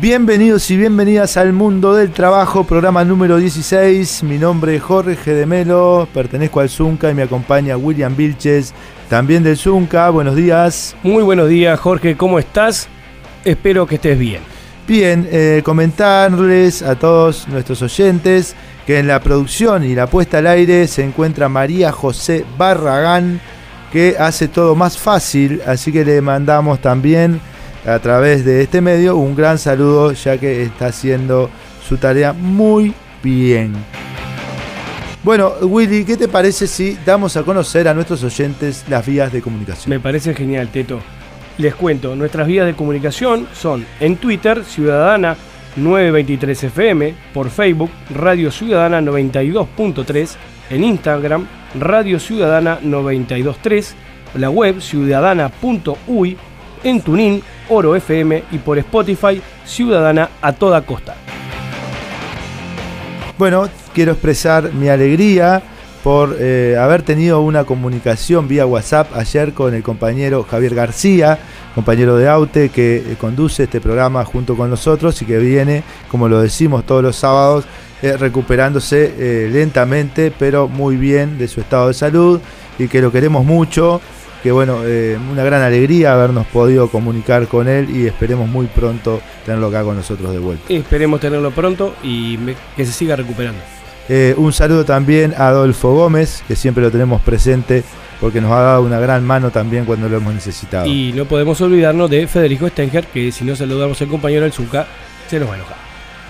Bienvenidos y bienvenidas al mundo del trabajo, programa número 16. Mi nombre es Jorge de Melo, pertenezco al Zunca y me acompaña William Vilches, también del Zunca. Buenos días. Muy buenos días, Jorge, ¿cómo estás? Espero que estés bien. Bien, eh, comentarles a todos nuestros oyentes que en la producción y la puesta al aire se encuentra María José Barragán, que hace todo más fácil, así que le mandamos también a través de este medio un gran saludo ya que está haciendo su tarea muy bien. Bueno, Willy, ¿qué te parece si damos a conocer a nuestros oyentes las vías de comunicación? Me parece genial, Teto. Les cuento, nuestras vías de comunicación son en Twitter, Ciudadana 923 FM, por Facebook, Radio Ciudadana 92.3, en Instagram, Radio Ciudadana 923, la web ciudadana.uy, en Tunin, Oro FM y por Spotify, Ciudadana a toda costa. Bueno, quiero expresar mi alegría por eh, haber tenido una comunicación vía WhatsApp ayer con el compañero Javier García, compañero de Aute, que eh, conduce este programa junto con nosotros y que viene, como lo decimos todos los sábados, eh, recuperándose lentamente, pero muy bien de su estado de salud y que lo queremos mucho. Que bueno, eh, una gran alegría habernos podido comunicar con él y esperemos muy pronto tenerlo acá con nosotros de vuelta. Esperemos tenerlo pronto y que se siga recuperando. Eh, un saludo también a Adolfo Gómez, que siempre lo tenemos presente porque nos ha dado una gran mano también cuando lo hemos necesitado. Y no podemos olvidarnos de Federico Stenger, que si no saludamos al compañero del Zucca, se nos va a enojar.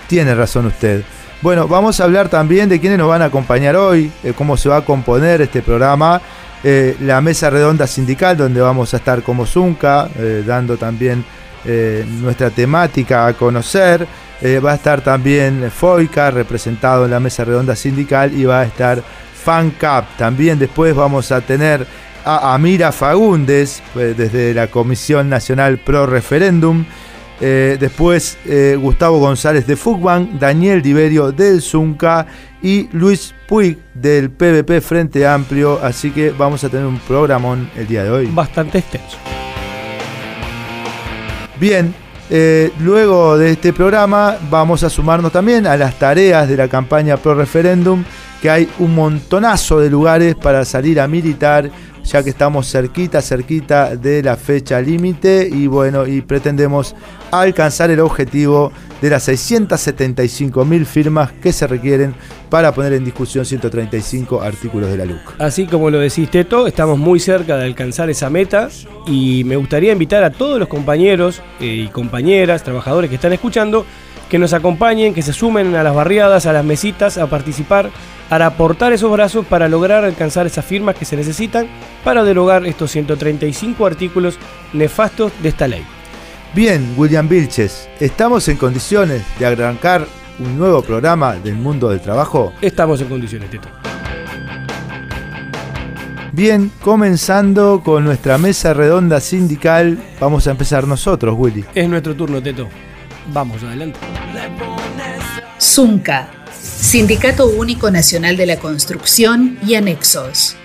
Tiene razón usted. Bueno, vamos a hablar también de quiénes nos van a acompañar hoy, eh, cómo se va a componer este programa, eh, la mesa redonda sindical, donde vamos a estar como Zunca, eh, dando también eh, nuestra temática a conocer. Va a estar también FOICA, representado en la mesa redonda sindical, y va a estar FanCap. También después vamos a tener a Amira Fagundes, desde la Comisión Nacional Pro Referéndum. Eh, después eh, Gustavo González de Fugban, Daniel Diverio del Zunca y Luis Puig del PVP Frente Amplio. Así que vamos a tener un programón el día de hoy. Bastante extenso. Bien, eh, luego de este programa vamos a sumarnos también a las tareas de la campaña Pro Referéndum, que hay un montonazo de lugares para salir a militar, ya que estamos cerquita, cerquita de la fecha límite y bueno, y pretendemos alcanzar el objetivo de las 675 mil firmas que se requieren para poner en discusión 135 artículos de la LUC. Así como lo decís, Teto, estamos muy cerca de alcanzar esa meta y me gustaría invitar a todos los compañeros eh, y compañeras, trabajadores que están escuchando, que nos acompañen, que se sumen a las barriadas, a las mesitas, a participar, a aportar esos brazos para lograr alcanzar esas firmas que se necesitan para derogar estos 135 artículos nefastos de esta ley. Bien, William Vilches, ¿estamos en condiciones de arrancar un nuevo programa del mundo del trabajo? Estamos en condiciones, Teto. Bien, comenzando con nuestra mesa redonda sindical, vamos a empezar nosotros, Willy. Es nuestro turno, Teto. Vamos, adelante. Zunca, Sindicato Único Nacional de la Construcción y Anexos.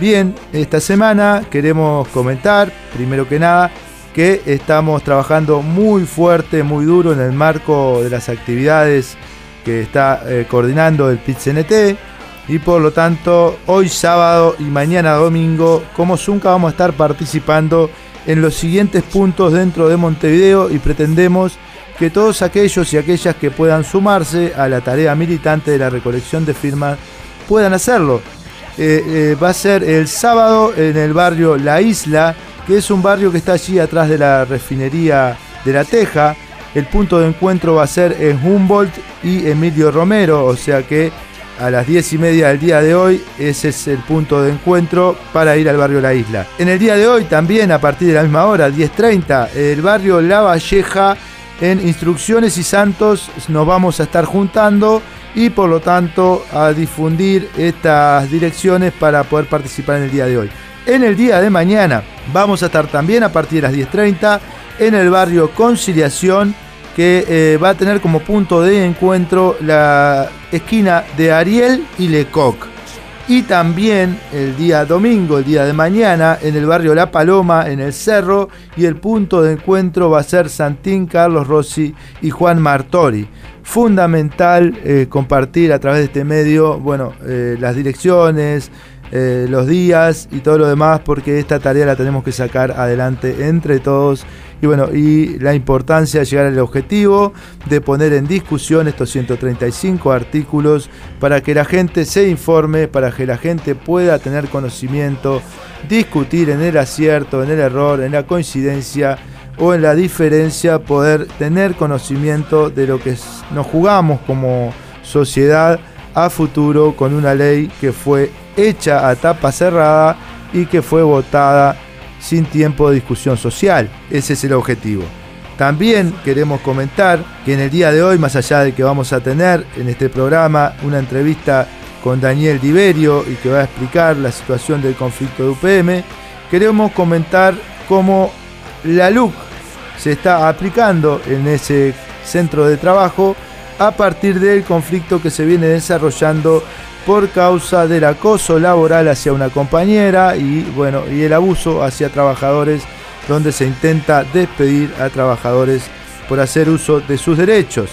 Bien, esta semana queremos comentar, primero que nada, que estamos trabajando muy fuerte, muy duro en el marco de las actividades que está eh, coordinando el PIT-CNT y por lo tanto hoy sábado y mañana domingo como Zunca vamos a estar participando en los siguientes puntos dentro de Montevideo y pretendemos que todos aquellos y aquellas que puedan sumarse a la tarea militante de la recolección de firmas puedan hacerlo. Eh, eh, va a ser el sábado en el barrio La Isla, que es un barrio que está allí atrás de la refinería de La Teja. El punto de encuentro va a ser en Humboldt y Emilio Romero, o sea que a las 10 y media del día de hoy ese es el punto de encuentro para ir al barrio La Isla. En el día de hoy también a partir de la misma hora, 10.30, el barrio La Valleja en Instrucciones y Santos nos vamos a estar juntando y por lo tanto a difundir estas direcciones para poder participar en el día de hoy. En el día de mañana vamos a estar también a partir de las 10.30 en el barrio Conciliación que eh, va a tener como punto de encuentro la esquina de Ariel y Lecoq. Y también el día domingo, el día de mañana, en el barrio La Paloma, en el Cerro, y el punto de encuentro va a ser Santín, Carlos Rossi y Juan Martori. Fundamental eh, compartir a través de este medio, bueno, eh, las direcciones, eh, los días y todo lo demás, porque esta tarea la tenemos que sacar adelante entre todos. Y bueno, y la importancia de llegar al objetivo de poner en discusión estos 135 artículos para que la gente se informe, para que la gente pueda tener conocimiento, discutir en el acierto, en el error, en la coincidencia o en la diferencia, poder tener conocimiento de lo que nos jugamos como sociedad a futuro con una ley que fue hecha a tapa cerrada y que fue votada sin tiempo de discusión social. Ese es el objetivo. También queremos comentar que en el día de hoy, más allá de que vamos a tener en este programa una entrevista con Daniel Diverio y que va a explicar la situación del conflicto de UPM, queremos comentar cómo la LUC se está aplicando en ese centro de trabajo a partir del conflicto que se viene desarrollando por causa del acoso laboral hacia una compañera y bueno, y el abuso hacia trabajadores donde se intenta despedir a trabajadores por hacer uso de sus derechos.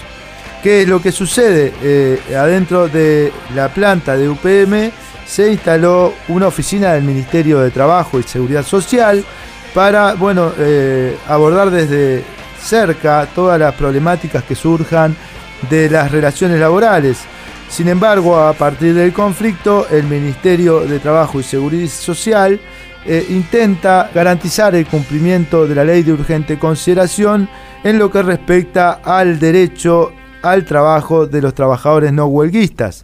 ¿Qué es lo que sucede? Eh, adentro de la planta de UPM se instaló una oficina del Ministerio de Trabajo y Seguridad Social para bueno, eh, abordar desde cerca todas las problemáticas que surjan de las relaciones laborales. Sin embargo, a partir del conflicto, el Ministerio de Trabajo y Seguridad Social eh, intenta garantizar el cumplimiento de la ley de urgente consideración en lo que respecta al derecho al trabajo de los trabajadores no huelguistas.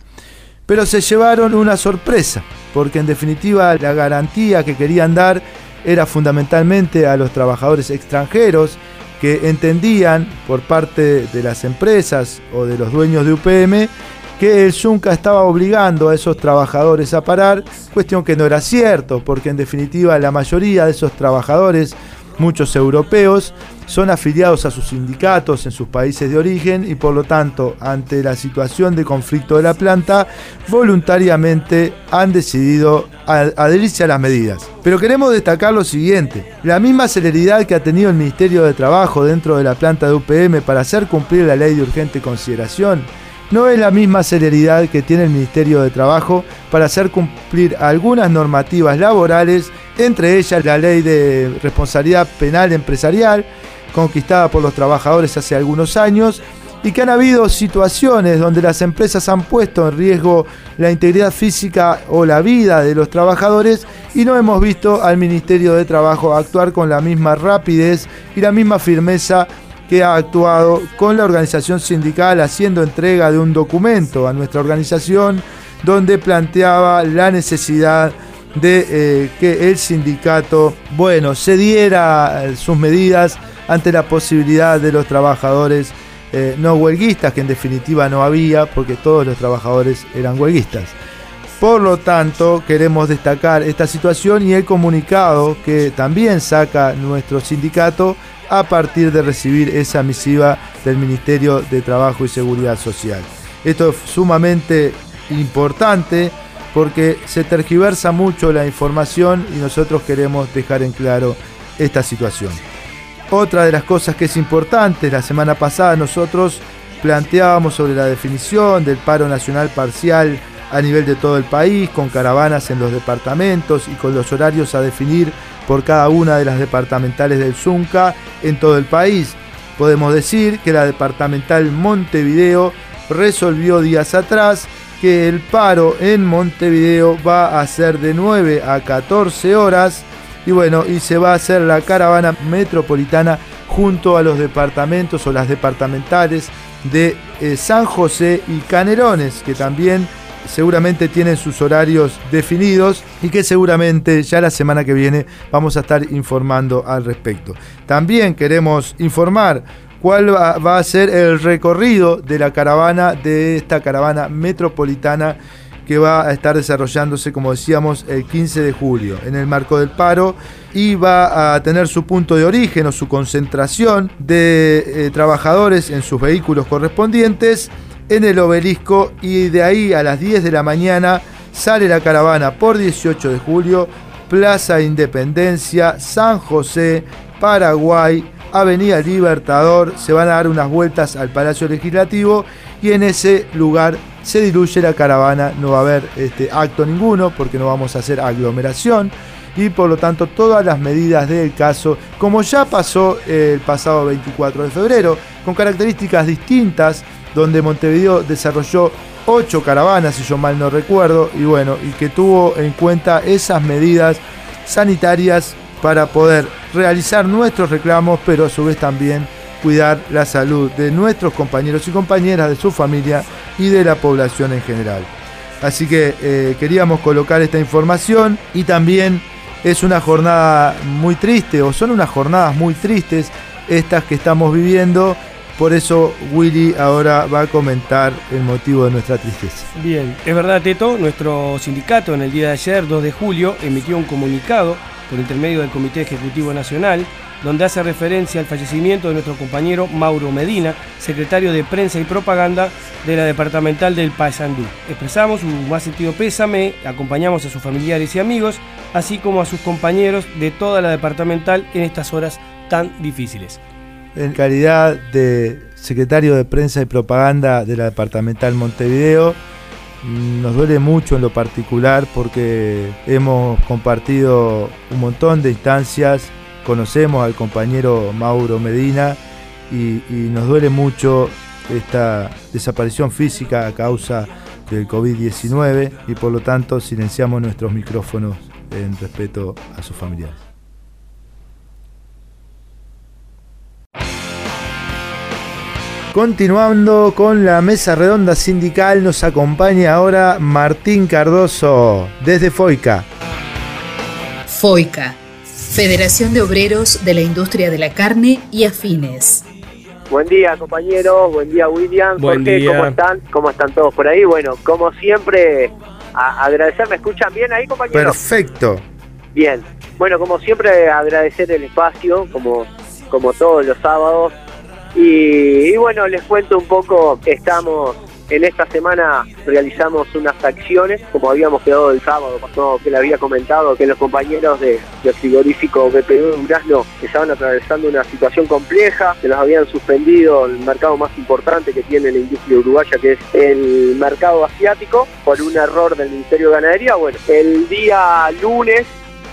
Pero se llevaron una sorpresa, porque en definitiva la garantía que querían dar era fundamentalmente a los trabajadores extranjeros que entendían por parte de las empresas o de los dueños de UPM que el Zunca estaba obligando a esos trabajadores a parar, cuestión que no era cierto, porque en definitiva la mayoría de esos trabajadores, muchos europeos, son afiliados a sus sindicatos en sus países de origen y por lo tanto, ante la situación de conflicto de la planta, voluntariamente han decidido adherirse a las medidas. Pero queremos destacar lo siguiente, la misma celeridad que ha tenido el Ministerio de Trabajo dentro de la planta de UPM para hacer cumplir la ley de urgente consideración, no es la misma celeridad que tiene el Ministerio de Trabajo para hacer cumplir algunas normativas laborales, entre ellas la ley de responsabilidad penal empresarial, conquistada por los trabajadores hace algunos años, y que han habido situaciones donde las empresas han puesto en riesgo la integridad física o la vida de los trabajadores y no hemos visto al Ministerio de Trabajo actuar con la misma rapidez y la misma firmeza que ha actuado con la organización sindical haciendo entrega de un documento a nuestra organización donde planteaba la necesidad de eh, que el sindicato, bueno, se eh, sus medidas ante la posibilidad de los trabajadores eh, no huelguistas, que en definitiva no había, porque todos los trabajadores eran huelguistas. Por lo tanto, queremos destacar esta situación y el comunicado que también saca nuestro sindicato a partir de recibir esa misiva del Ministerio de Trabajo y Seguridad Social. Esto es sumamente importante porque se tergiversa mucho la información y nosotros queremos dejar en claro esta situación. Otra de las cosas que es importante, la semana pasada nosotros planteábamos sobre la definición del paro nacional parcial a nivel de todo el país, con caravanas en los departamentos y con los horarios a definir por cada una de las departamentales del Zunca en todo el país. podemos decir que la departamental Montevideo resolvió días atrás que el paro en Montevideo va a ser de 9 a 14 horas y bueno, y se va a hacer la caravana metropolitana junto a los departamentos o las departamentales de eh, San José y Canelones, que también seguramente tienen sus horarios definidos y que seguramente ya la semana que viene vamos a estar informando al respecto. También queremos informar cuál va, a ser el recorrido de la caravana, de esta caravana metropolitana que va a estar desarrollándose, como decíamos, el 15 de julio en el marco del paro y va a tener su punto de origen o su concentración de eh, trabajadores en sus vehículos correspondientes en el obelisco y de ahí a las 10 de la mañana sale la caravana por 18 de julio, Plaza Independencia, San José, Paraguay, Avenida Libertador, se van a dar unas vueltas al Palacio Legislativo y en ese lugar se diluye la caravana, no va a haber este, acto ninguno porque no vamos a hacer aglomeración y por lo tanto todas las medidas del caso, como ya pasó el pasado 24 de febrero, con características distintas donde Montevideo desarrolló ocho caravanas, si yo mal no recuerdo, y bueno, y que tuvo en cuenta esas medidas sanitarias para poder realizar nuestros reclamos, pero a su vez también cuidar la salud de nuestros compañeros y compañeras, de su familia y de la población en general. Así que eh, queríamos colocar esta información y también es una jornada muy triste o son unas jornadas muy tristes estas que estamos viviendo por eso Willy ahora va a comentar el motivo de nuestra tristeza. Bien, es verdad Teto, nuestro sindicato en el día de ayer, 2 de julio, emitió un comunicado por intermedio del Comité Ejecutivo Nacional, donde hace referencia al fallecimiento de nuestro compañero Mauro Medina, secretario de Prensa y Propaganda de la Departamental del Paysandú. Expresamos un más sentido pésame, acompañamos a sus familiares y amigos, así como a sus compañeros de toda la departamental en estas horas tan difíciles en calidad de secretario de prensa y propaganda de la departamental Montevideo. Nos duele mucho en lo particular porque hemos compartido un montón de instancias, conocemos al compañero Mauro Medina y, nos duele mucho esta desaparición física a causa del COVID-19 y por lo tanto silenciamos nuestros micrófonos en respeto a sus familiares. Continuando con la mesa redonda sindical, nos acompaña ahora Martín Cardoso desde FOICA. FOICA, Federación de Obreros de la Industria de la Carne y Afines. Buen día, compañeros. Buen día, William. Buen día. ¿Cómo están? ¿Cómo están todos por ahí? Bueno, como siempre, agradecer. ¿Me escuchan bien ahí, compañeros? Perfecto. Bien. Bueno, como siempre, agradecer el espacio, como, como todos los sábados, y, bueno, les cuento un poco, estamos en esta semana realizamos unas acciones, como habíamos quedado el sábado pasado, que le había comentado, que los compañeros de, del frigorífico BPU Durazno estaban atravesando una situación compleja, que los habían suspendido el mercado más importante que tiene la industria uruguaya, que es el mercado asiático, por un error del Ministerio de Ganadería. Bueno, el día lunes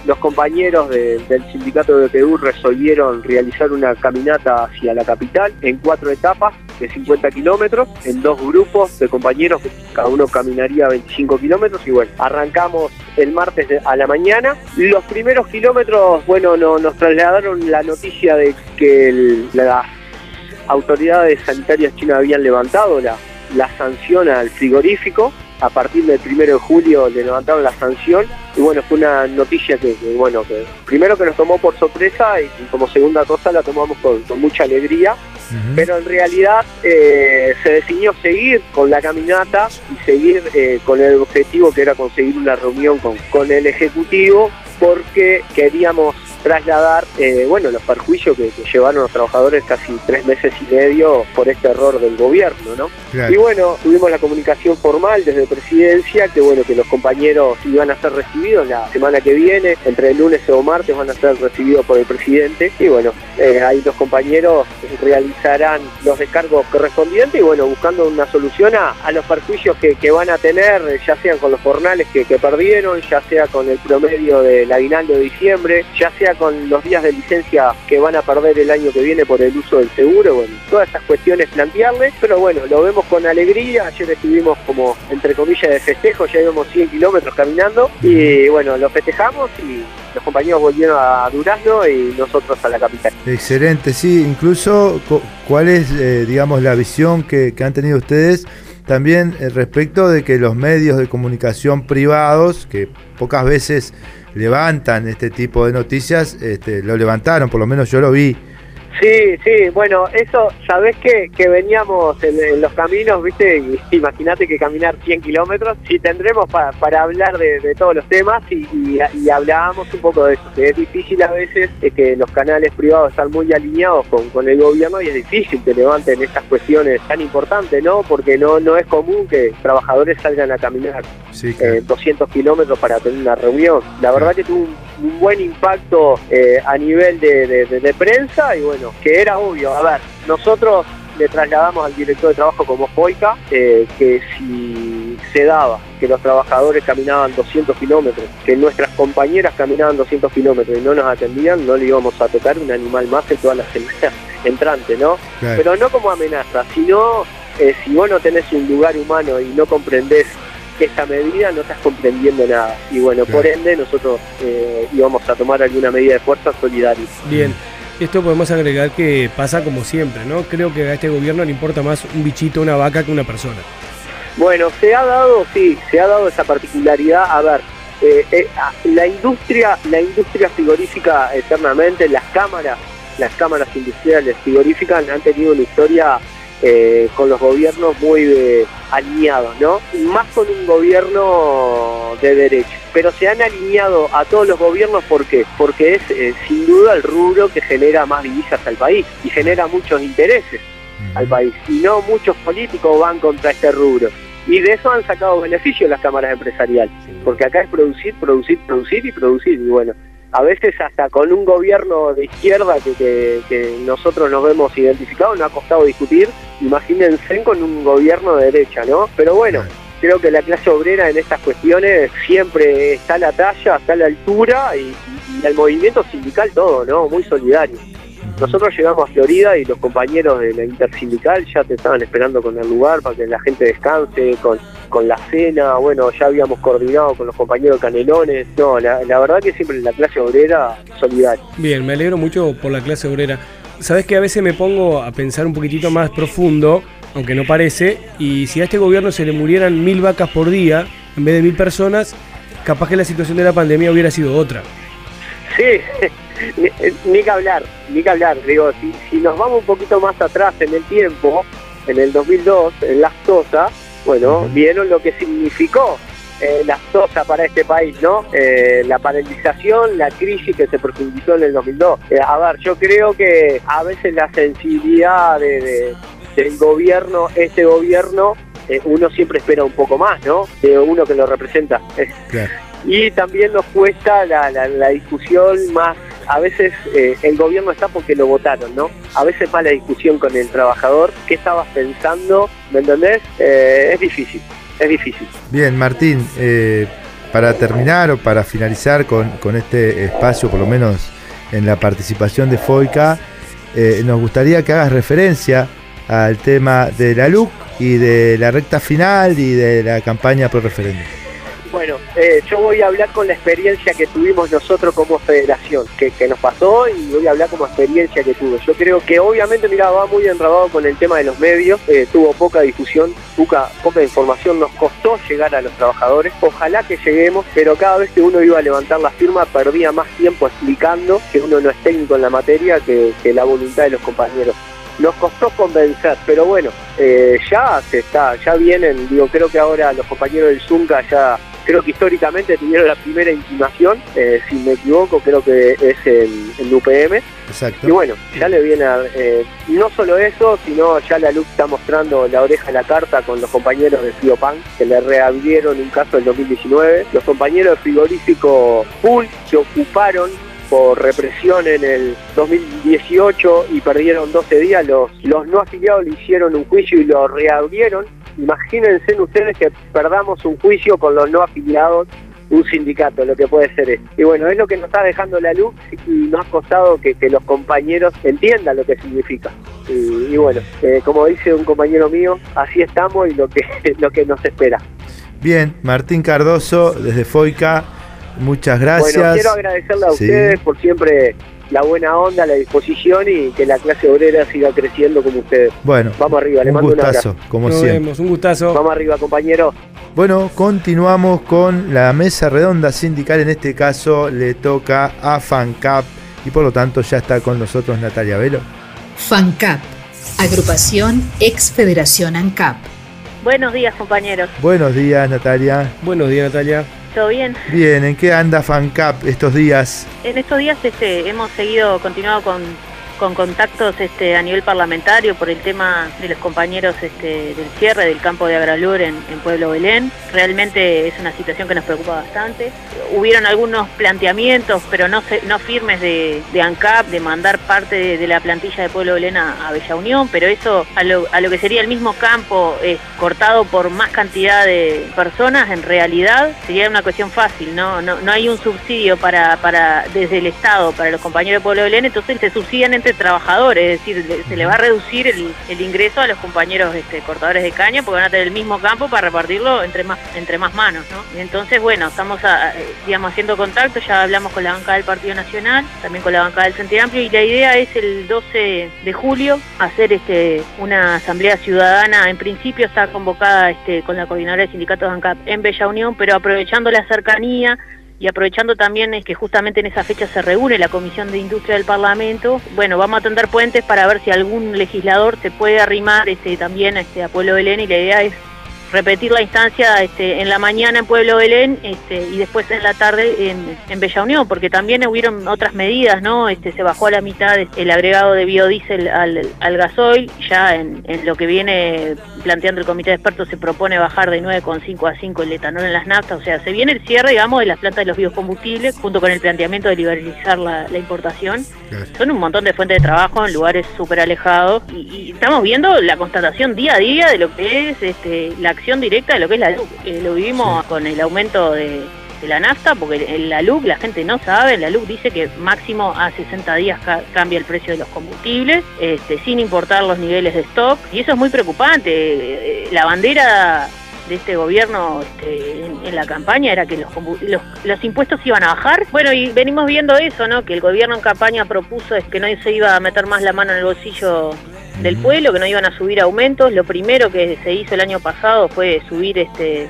los compañeros del sindicato de BPU resolvieron realizar una caminata hacia la capital en cuatro etapas de 50 kilómetros, en dos grupos de compañeros, cada uno caminaría 25 kilómetros y bueno, arrancamos el martes a la mañana. Los primeros kilómetros, bueno, nos trasladaron la noticia de que las autoridades sanitarias chinas habían levantado la, la sanción al frigorífico a partir del primero de julio le levantaron la sanción y bueno, fue una noticia que, bueno, que primero que nos tomó por sorpresa y, como segunda cosa la tomamos con, mucha alegría, pero en realidad eh, se decidió seguir con la caminata y seguir eh, con el objetivo que era conseguir una reunión con, con el Ejecutivo porque queríamos trasladar eh, bueno los perjuicios que, llevaron los trabajadores casi tres meses y medio por este error del gobierno no y bueno tuvimos la comunicación formal desde presidencia que bueno que los compañeros iban a ser recibidos la semana que viene entre el lunes o martes van a ser recibidos por el presidente. Y bueno eh, ahí los compañeros realizarán los descargos correspondientes y bueno buscando una solución a, los perjuicios que, van a tener ya sean con los jornales que, que perdieron ya sea con el promedio del aguinaldo de diciembre ya sea sea con los días de licencia que van a perder el año que viene por el uso del seguro, bueno, todas esas cuestiones plantearle, pero bueno, lo vemos con alegría, ayer estuvimos como entre comillas de festejo, ya íbamos 100 kilómetros caminando y bueno, lo festejamos y los compañeros volvieron a Durazno y nosotros a la capital. Excelente, sí, incluso cuál es, eh, digamos, la visión que, han tenido ustedes también eh, respecto de que los medios de comunicación privados, que pocas veces levantan este tipo de noticias, este, lo levantaron, por lo menos yo lo vi Sí, sí, bueno, eso, ¿sabés qué? Que veníamos en, los caminos, ¿viste? Imagínate que caminar 100 kilómetros, y tendremos para hablar de, todos los temas y, hablábamos un poco de eso, que es difícil a veces que los canales privados están muy alineados con, el gobierno y es difícil que levanten estas cuestiones tan importantes, ¿no? Porque no, no es común que trabajadores salgan a caminar 200 eh, kilómetros para tener una reunión. La verdad que tuvo un, buen impacto eh, a nivel de prensa y bueno, que era obvio. A ver, nosotros le trasladamos al director de trabajo como FOICA eh, que si se daba que los trabajadores caminaban 200 kilómetros, que nuestras compañeras caminaban 200 kilómetros y no nos atendían, no le íbamos a tocar un animal más en todas las semanas entrante, ¿no? Pero no como amenaza, sino eh, si vos no tenés un lugar humano y no comprendés esta medida, no estás comprendiendo nada. Y bueno, por ende, nosotros eh, íbamos a tomar alguna medida de fuerza solidaria. Bien. Esto podemos agregar que pasa como siempre, ¿no? Creo que a este gobierno le importa más un bichito, una vaca que una persona. Bueno, se ha dado, sí, se ha dado esa particularidad. A ver, eh, eh, la industria, la industria frigorífica eternamente, las cámaras, las cámaras industriales frigoríficas han tenido una historia eh, con los gobiernos muy alineados, ¿no? Más con un gobierno de derecha pero se han alineado a todos los gobiernos ¿por qué? porque es eh, sin duda el rubro que genera más divisas al país y genera muchos intereses al país y no muchos políticos van contra este rubro y de eso han sacado beneficio las cámaras empresariales porque acá es producir, producir, producir y producir y bueno a veces hasta con un gobierno de izquierda que, que, nosotros nos vemos identificados, nos ha costado discutir, imagínense con un gobierno de derecha, ¿no? Pero bueno, creo que la clase obrera en estas cuestiones siempre está a la talla, está a la altura y, el movimiento sindical todo, ¿no? Muy solidario. Nosotros llegamos a Florida y los compañeros de la intersindical ya te estaban esperando con el lugar para que la gente descanse, con, con la cena, bueno, ya habíamos coordinado con los compañeros Canelones, no, la, la verdad que siempre la clase obrera solidaria. Bien, me alegro mucho por la clase obrera. Sabes que a veces me pongo a pensar un poquitito más profundo aunque no parece, y si a este gobierno se le murieran mil vacas por día, en vez de mil personas, capaz que la situación de la pandemia hubiera sido otra. Sí, ni, que hablar, ni que hablar. Digo, si, nos vamos un poquito más atrás en el tiempo, en el 2002, en Las Tosas, bueno, vieron lo que significó eh, Las Tosas para este país, ¿no? Eh, la paralización, la crisis que se profundizó en el 2002. Eh, a ver, yo creo que a veces la sensibilidad de del gobierno, este gobierno, eh, uno siempre espera un poco más, ¿no? De uno que lo representa. Y también nos cuesta la, la, discusión más a veces eh, el gobierno está porque lo votaron, ¿no? A veces más la discusión con el trabajador, ¿qué estabas pensando? ¿Me entendés? Eh, es difícil, es difícil. Bien, Martín, para terminar o para finalizar con, con, este espacio, por lo menos en la participación de FOICA, nos gustaría que hagas referencia al tema de la LUC y de la recta final y de la campaña pro referéndum. Bueno, eh, yo voy a hablar con la experiencia que tuvimos nosotros como federación, que, nos pasó y voy a hablar como experiencia que tuve. Yo creo que obviamente, mira, va muy enrabado con el tema de los medios, eh, tuvo poca difusión, poca, poca información, nos costó llegar a los trabajadores. Ojalá que lleguemos, pero cada vez que uno iba a levantar la firma perdía más tiempo explicando que uno no es técnico en la materia que la voluntad de los compañeros nos costó convencer, pero bueno, eh, ya se está, ya vienen, digo, creo que ahora los compañeros del Zunca ya, creo que históricamente tuvieron la primera intimación, eh, si me equivoco, creo que es el, el UPM. Exacto. Y bueno, ya le viene, a, eh, no solo eso, sino ya la luz está mostrando la oreja en la carta con los compañeros de Pan, que le reabrieron un caso en 2019. Los compañeros de frigorífico Pool que ocuparon por represión en el 2018 y perdieron 12 días, los, los no afiliados le hicieron un juicio y lo reabrieron. Imagínense ustedes que perdamos un juicio con los no afiliados un sindicato, lo que puede ser esto. Y bueno, es lo que nos está dejando la luz y nos ha costado que, los compañeros entiendan lo que significa. Y, bueno, eh, como dice un compañero mío, así estamos y lo que, lo que nos espera. Bien, Martín Cardoso, desde FOICA, muchas gracias. Bueno, quiero agradecerle a ustedes por siempre la buena onda, la disposición y que la clase obrera siga creciendo como ustedes. Bueno, vamos arriba, le mando un gustazo, como Nos siempre. Vemos, un gustazo. Vamos arriba, compañeros. Bueno, continuamos con la mesa redonda sindical. En este caso le toca a FANCAP y por lo tanto ya está con nosotros Natalia Velo. FANCAP, agrupación ex Federación ANCAP. Buenos días, compañeros. Buenos días, Natalia. Buenos días, Natalia. ¿Todo bien? Bien, ¿en qué anda FANCAP estos días? En estos días este, hemos seguido, continuado con con contactos este, a nivel parlamentario por el tema de los compañeros este, del cierre del campo de Agralur en, Pueblo Belén. Realmente es una situación que nos preocupa bastante. Hubieron algunos planteamientos, pero no, no firmes de, ANCAP, de mandar parte de, la plantilla de Pueblo Belén a, Bella Unión, pero eso a lo, que sería el mismo campo cortado por más cantidad de personas, en realidad sería una cuestión fácil, ¿no? No, no hay un subsidio para, para desde el Estado para los compañeros de Pueblo Belén, entonces se subsidian entre trabajadores, es decir, se le va a reducir el, ingreso a los compañeros este, cortadores de caña porque van a tener el mismo campo para repartirlo entre más entre más manos, ¿no? entonces, bueno, estamos digamos haciendo contacto, ya hablamos con la bancada del Partido Nacional, también con la bancada del Frente Amplio y la idea es el 12 de julio hacer este una asamblea ciudadana, en principio está convocada este con la coordinadora de sindicatos ANCAP en Bella Unión, pero aprovechando la cercanía y aprovechando también es que justamente en esa fecha se reúne la Comisión de Industria del Parlamento, bueno, vamos a tender puentes para ver si algún legislador se puede arrimar este, también este, a Pueblo Belén y la idea es repetir la instancia este, en la mañana en Pueblo Belén este, y después en la tarde en, en, Bella Unión, porque también hubieron otras medidas, ¿no? Este, se bajó a la mitad el agregado de biodiesel al, gasoil, ya en, lo que viene planteando el comité de expertos se propone bajar de 9,5 a 5 el etanol en las naftas, o sea, se viene el cierre, digamos, de las plantas de los biocombustibles, junto con el planteamiento de liberalizar la, importación. Son un montón de fuentes de trabajo en lugares súper alejados y, estamos viendo la constatación día a día de lo que es este, la acción directa de lo que es la luz. Eh, lo vivimos con el aumento de, la nafta, porque en la luz la gente no sabe, la luz dice que máximo a 60 días cambia el precio de los combustibles, este, sin importar los niveles de stock, y eso es muy preocupante. Eh, eh, la bandera de este gobierno este, en, la campaña era que los, los, los, impuestos iban a bajar. Bueno, y venimos viendo eso, ¿no? Que el gobierno en campaña propuso es que no se iba a meter más la mano en el bolsillo del pueblo, que no iban a subir aumentos. Lo primero que se hizo el año pasado fue subir este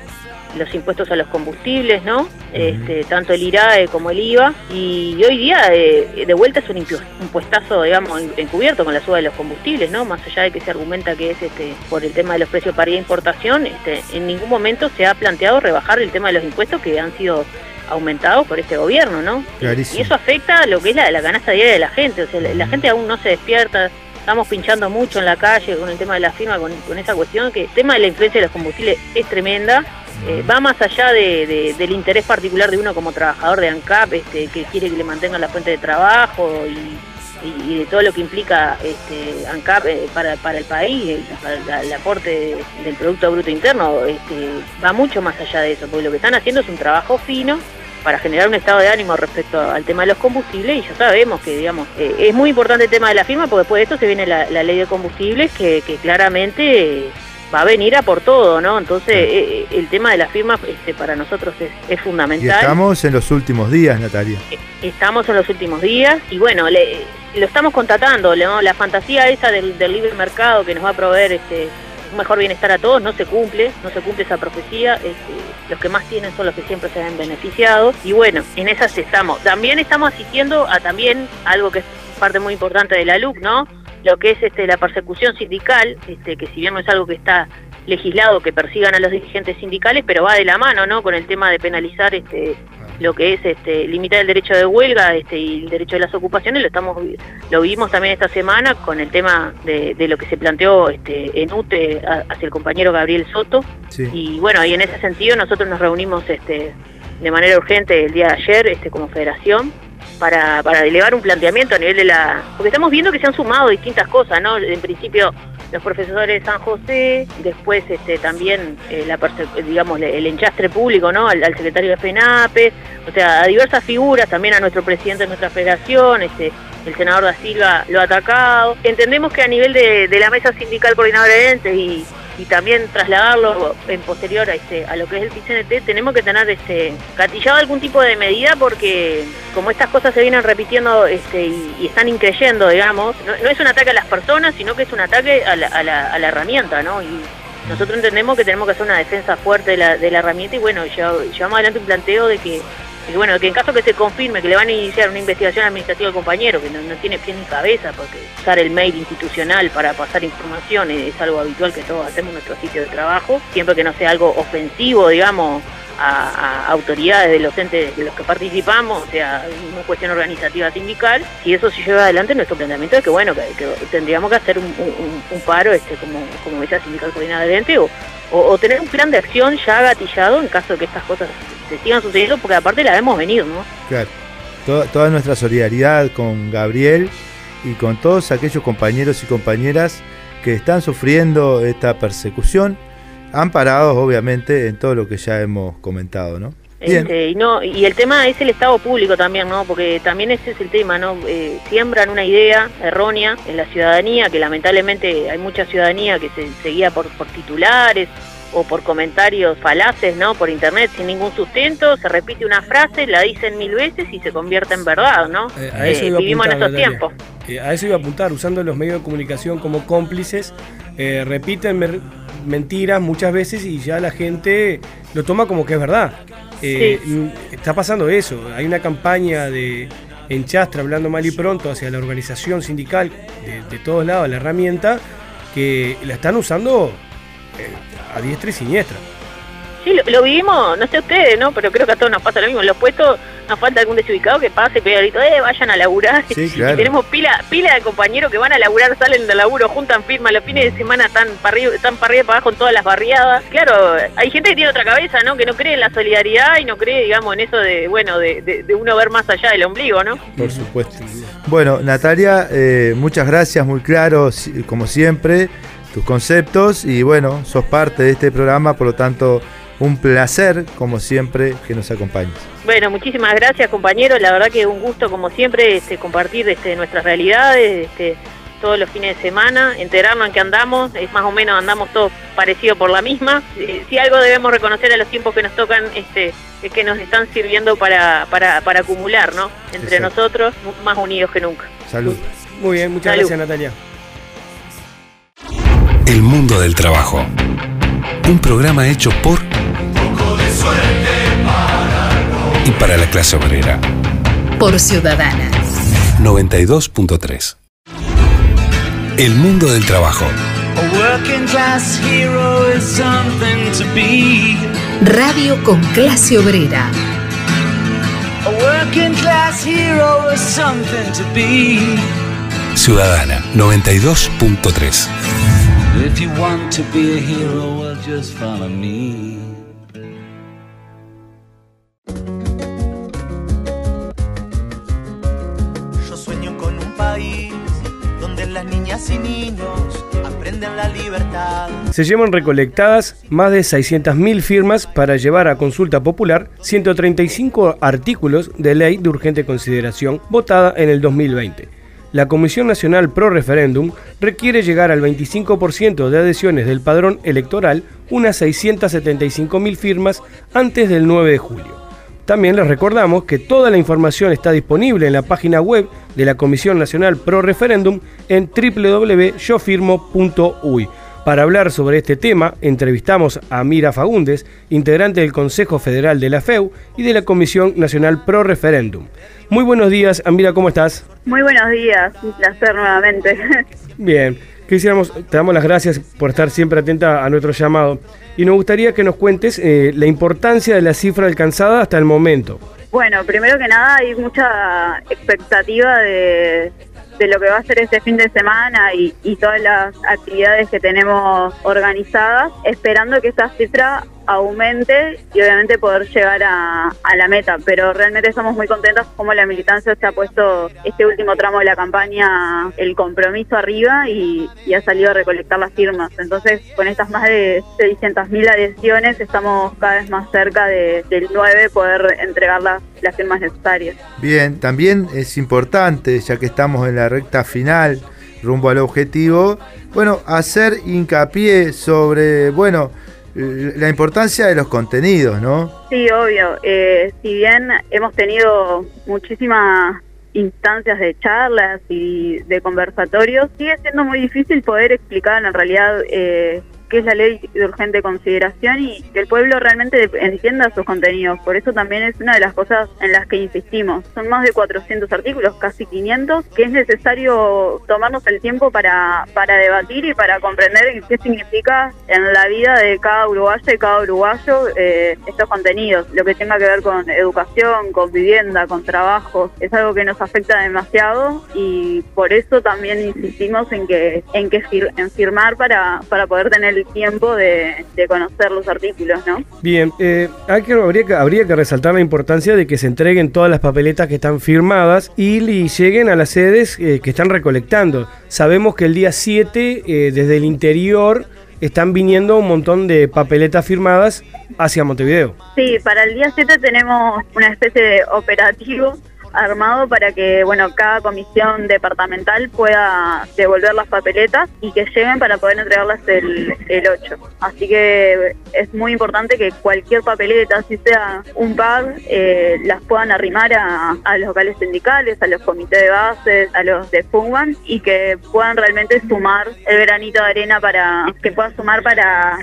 los impuestos a los combustibles, ¿no? Este, tanto el IRAE como el IVA. Y hoy día, eh, de vuelta, es un impuestazo, digamos, encubierto con la suba de los combustibles, ¿no? Más allá de que se argumenta que es este por el tema de los precios para importación, este, en ningún momento se ha planteado rebajar el tema de los impuestos que han sido aumentados por este gobierno, ¿no? Y eso afecta a lo que es la, la canasta diaria de la gente. O sea, la gente aún no se despierta estamos pinchando mucho en la calle con el tema de la firma, con, esa cuestión, que el tema de la influencia de los combustibles es tremenda, eh, va más allá de, del interés particular de uno como trabajador de ANCAP, este, que quiere que le mantengan la fuente de trabajo y, de todo lo que implica este, ANCAP eh, para, el país, para el, aporte del Producto Bruto Interno, este, va mucho más allá de eso, porque lo que están haciendo es un trabajo fino para generar un estado de ánimo respecto al tema de los combustibles y ya sabemos que digamos eh, es muy importante el tema de la firma porque después de esto se viene la, ley de combustibles que, claramente va a venir a por todo, ¿no? Entonces eh, el tema de la firma este, para nosotros es, fundamental. Y estamos en los últimos días, Natalia. Eh, estamos en los últimos días y bueno, lo estamos constatando, la fantasía esa del, del libre mercado que nos va a proveer este un mejor bienestar a todos no se cumple, no se cumple esa profecía, este, los que más tienen son los que siempre se ven beneficiados y bueno, en esas estamos. También estamos asistiendo a también algo que es parte muy importante de la LUC, ¿no? Lo que es este, la persecución sindical, este, que si bien no es algo que está legislado que persigan a los dirigentes sindicales, pero va de la mano, ¿no? Con el tema de penalizar este, lo que es este, limitar el derecho de huelga este, y el derecho de las ocupaciones, lo estamos lo vimos también esta semana con el tema de, lo que se planteó este, en UTE hacia el compañero Gabriel Soto. Y bueno, y en ese sentido nosotros nos reunimos este, de manera urgente el día de ayer este, como federación para, para elevar un planteamiento a nivel de la... Porque estamos viendo que se han sumado distintas cosas, ¿no? En principio los profesores de San José, después este, también eh, la digamos el enchastre público, ¿no? Al, secretario de FENAPE, o sea, a diversas figuras, también a nuestro presidente de nuestra federación, este, el senador da Silva lo ha atacado. Entendemos que a nivel de, la mesa sindical coordinadora de entes y, también trasladarlo en posterior a, este, a lo que es el PCNT, tenemos que tener este, gatillado algún tipo de medida porque como estas cosas se vienen repitiendo este, y, están increyendo, digamos, no, es un ataque a las personas, sino que es un ataque a la, a la, a la herramienta, ¿no? Y, nosotros entendemos que tenemos que hacer una defensa fuerte de la, de la herramienta y bueno, llevamos adelante un planteo de que y bueno, que en caso que se confirme que le van a iniciar una investigación administrativa al compañero, que no, tiene pie ni cabeza, porque usar el mail institucional para pasar información es, algo habitual que todos hacemos en nuestro sitio de trabajo, siempre que no sea algo ofensivo, digamos, a, autoridades de los entes de los que participamos, o sea, una cuestión organizativa sindical, si eso se lleva adelante, nuestro planteamiento es que, bueno, tendríamos que hacer un, paro, este como, como esa sindical coordinada de ente, o, o, tener un plan de acción ya gatillado en caso de que estas cosas se sigan sucediendo, porque aparte la hemos venido, ¿no? Claro. Toda, nuestra solidaridad con Gabriel y con todos aquellos compañeros y compañeras que están sufriendo esta persecución, han parado obviamente en todo lo que ya hemos comentado, ¿no? Este, y no y el tema es el Estado público también, ¿no? Porque también ese es el tema, ¿no? Eh, siembran una idea errónea en la ciudadanía, que lamentablemente hay mucha ciudadanía que se, seguía por, por titulares o por comentarios falaces, ¿no? Por internet sin ningún sustento, se repite una frase, la dicen mil veces y se convierte en verdad, ¿no? Eh, a eso eh, vivimos en esos tiempos. a eso iba a apuntar, usando los medios de comunicación como cómplices, repiten mentiras muchas veces y ya la gente lo toma como que es verdad. Eh, está pasando eso. Hay una campaña de en Chastra, hablando mal y pronto, hacia la organización sindical de, todos lados, la herramienta, que la están usando eh, a diestra y siniestra. Sí, lo, vivimos, no sé ustedes, ¿no? Pero creo que a todos nos pasa lo mismo. En los puestos nos falta algún desubicado que pase, pegue grito, eh, vayan a laburar. Sí, claro. y tenemos pila, pila de compañeros que van a laburar, salen de laburo, juntan firmas, los fines de semana están para arriba, están para arriba, para abajo en todas las barriadas. Claro, hay gente que tiene otra cabeza, ¿no? Que no cree en la solidaridad y no cree, digamos, en eso de, bueno, de, de, uno ver más allá del ombligo, ¿no? Por supuesto. Bueno, Natalia, eh, muchas gracias, muy claro, como siempre, tus conceptos y bueno, sos parte de este programa, por lo tanto un placer, como siempre, que nos acompañes. Bueno, muchísimas gracias, compañeros. La verdad que es un gusto, como siempre, este, compartir este, nuestras realidades este, todos los fines de semana, enterarnos en qué andamos. Es más o menos andamos todos parecidos por la misma. Eh, si algo debemos reconocer a los tiempos que nos tocan, este, es que nos están sirviendo para, para, para acumular, ¿no? Entre nosotros, más unidos que nunca. Salud. Muy bien, muchas gracias, Natalia. El mundo del trabajo. Un programa hecho por y para la clase obrera. Por Ciudadana. 92.3. El mundo del trabajo. Radio con clase obrera. Ciudadana 92.3. If you want to be a hero, well, just follow me. niñas y niños aprenden la libertad. Se llevan recolectadas más de 600.000 firmas para llevar a consulta popular 135 artículos de ley de urgente consideración votada en el 2020. La Comisión Nacional Pro Referéndum requiere llegar al 25% de adhesiones del padrón electoral, unas 675.000 firmas, antes del 9 de julio. También les recordamos que toda la información está disponible en la página web de la Comisión Nacional Pro Referéndum en www.yofirmo.uy. Para hablar sobre este tema, entrevistamos a Mira Fagundes, integrante del Consejo Federal de la FEU y de la Comisión Nacional Pro Referéndum. Muy buenos días, Amira, ¿cómo estás? Muy buenos días, un placer nuevamente. Bien, quisiéramos, te damos las gracias por estar siempre atenta a nuestro llamado y nos gustaría que nos cuentes eh, la importancia de la cifra alcanzada hasta el momento. Bueno, primero que nada hay mucha expectativa de, lo que va a ser este fin de semana y, y, todas las actividades que tenemos organizadas, esperando que esa cifra aumente y obviamente poder llegar a, la meta. Pero realmente estamos muy contentos como la militancia se ha puesto este último tramo de la campaña el compromiso arriba y, ha salido a recolectar las firmas. Entonces, con estas más de 600.000 adhesiones, estamos cada vez más cerca de, del 9 poder entregar las, las firmas necesarias. Bien, también es importante, ya que estamos en la recta final, rumbo al objetivo, bueno, hacer hincapié sobre, bueno, la importancia de los contenidos, ¿no? Sí, obvio. Eh, si bien hemos tenido muchísimas instancias de charlas y de conversatorios, sigue siendo muy difícil poder explicar en realidad eh, que es la ley de urgente consideración y que el pueblo realmente entienda sus contenidos. Por eso también es una de las cosas en las que insistimos. Son más de 400 artículos, casi 500, que es necesario tomarnos el tiempo para, para debatir y para comprender qué significa en la vida de cada uruguayo y cada uruguayo eh, estos contenidos. Lo que tenga que ver con educación, con vivienda, con trabajo, es algo que nos afecta demasiado y por eso también insistimos en que en que en firmar para, para poder tener tiempo de, conocer los artículos, ¿no? Bien, eh, hay que, habría, que, habría que resaltar la importancia de que se entreguen todas las papeletas que están firmadas y, lleguen a las sedes eh, que están recolectando. Sabemos que el día 7, eh, desde el interior, están viniendo un montón de papeletas firmadas hacia Montevideo. Sí, para el día 7 tenemos una especie de operativo armado para que bueno cada comisión departamental pueda devolver las papeletas y que lleguen para poder entregarlas el, el 8. Así que es muy importante que cualquier papeleta, si sea un par, eh, las puedan arrimar a, los locales sindicales, a los comités de bases, a los de FUNGAN y que puedan realmente sumar el granito de arena para que pueda sumar para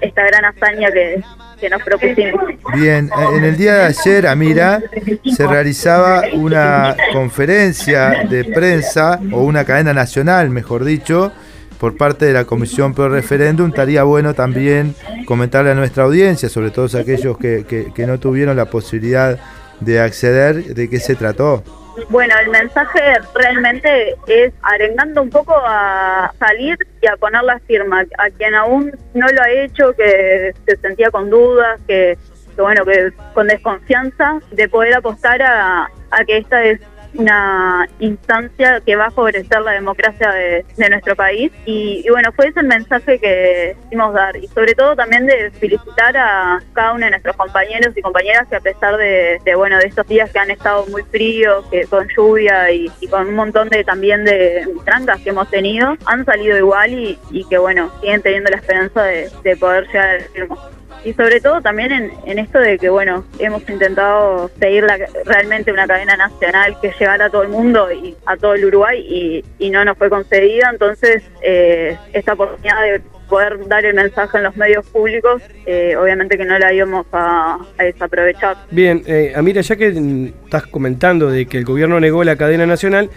esta gran hazaña que, que nos propusimos. Bien, en el día de ayer, Amira, se realizaba una conferencia de prensa, o una cadena nacional, mejor dicho, por parte de la Comisión Pro Referéndum. Estaría bueno también comentarle a nuestra audiencia, sobre todo aquellos que, que no tuvieron la posibilidad de acceder, de qué se trató. Bueno, el mensaje realmente es arengando un poco a salir y a poner la firma. A quien aún no lo ha hecho, que se sentía con dudas, que, bueno, que con desconfianza, de poder apostar a, a que esta es una instancia que va a favorecer la democracia de, nuestro país. Y, bueno, fue ese el mensaje que quisimos dar. Y sobre todo también de felicitar a cada uno de nuestros compañeros y compañeras que a pesar de, bueno de estos días que han estado muy fríos, que con lluvia y, con un montón de también de trancas que hemos tenido, han salido igual y, que bueno, siguen teniendo la esperanza de, poder llegar al firmo y sobre todo también en, esto de que, bueno, hemos intentado seguir realmente una cadena nacional que llegara a todo el mundo y a todo el Uruguay y, no nos fue concedida, entonces eh, esta oportunidad de poder dar el mensaje en los medios públicos, eh, obviamente que no la íbamos a, desaprovechar. Bien, eh, Amira, ya que estás comentando de que el gobierno negó la cadena nacional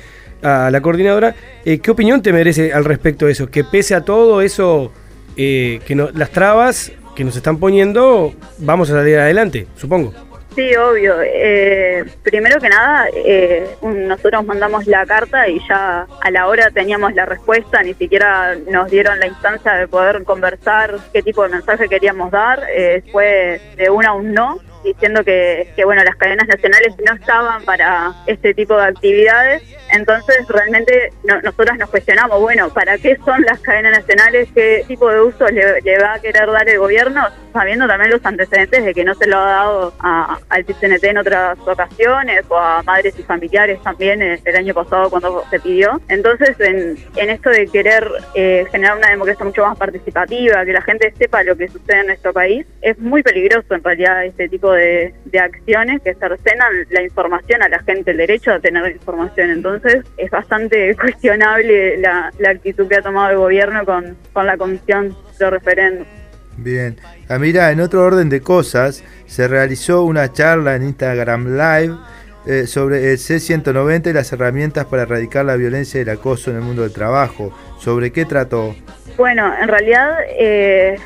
a la coordinadora, eh, ¿qué opinión te merece al respecto de eso? Que pese a todo eso, que no, las trabas que nos están poniendo, vamos a salir adelante, supongo. Sí, obvio. Eh, primero que nada, eh, nosotros mandamos la carta y ya a la hora teníamos la respuesta, ni siquiera nos dieron la instancia de poder conversar qué tipo de mensaje queríamos dar. Eh, fue de una a un no diciendo que, bueno las cadenas nacionales no estaban para este tipo de actividades. Entonces realmente nosotras nos cuestionamos bueno para qué son las cadenas nacionales qué tipo de uso le, va a querer dar el gobierno sabiendo también los antecedentes de que no se lo ha dado al CNT en otras ocasiones o a madres y familiares también el año pasado cuando se pidió. Entonces en, en esto de querer eh, generar una democracia mucho más participativa que la gente sepa lo que sucede en nuestro país es muy peligroso en realidad este tipo de, acciones que cercenan la información a la gente, el derecho a tener información. Entonces es bastante cuestionable la, actitud que ha tomado el gobierno con, con la comisión de referéndum. Bien, ah, en otro orden de cosas, se realizó una charla en Instagram Live eh, sobre el C-190 y las herramientas para erradicar la violencia y el acoso en el mundo del trabajo. ¿Sobre qué trató? Bueno, en realidad eh,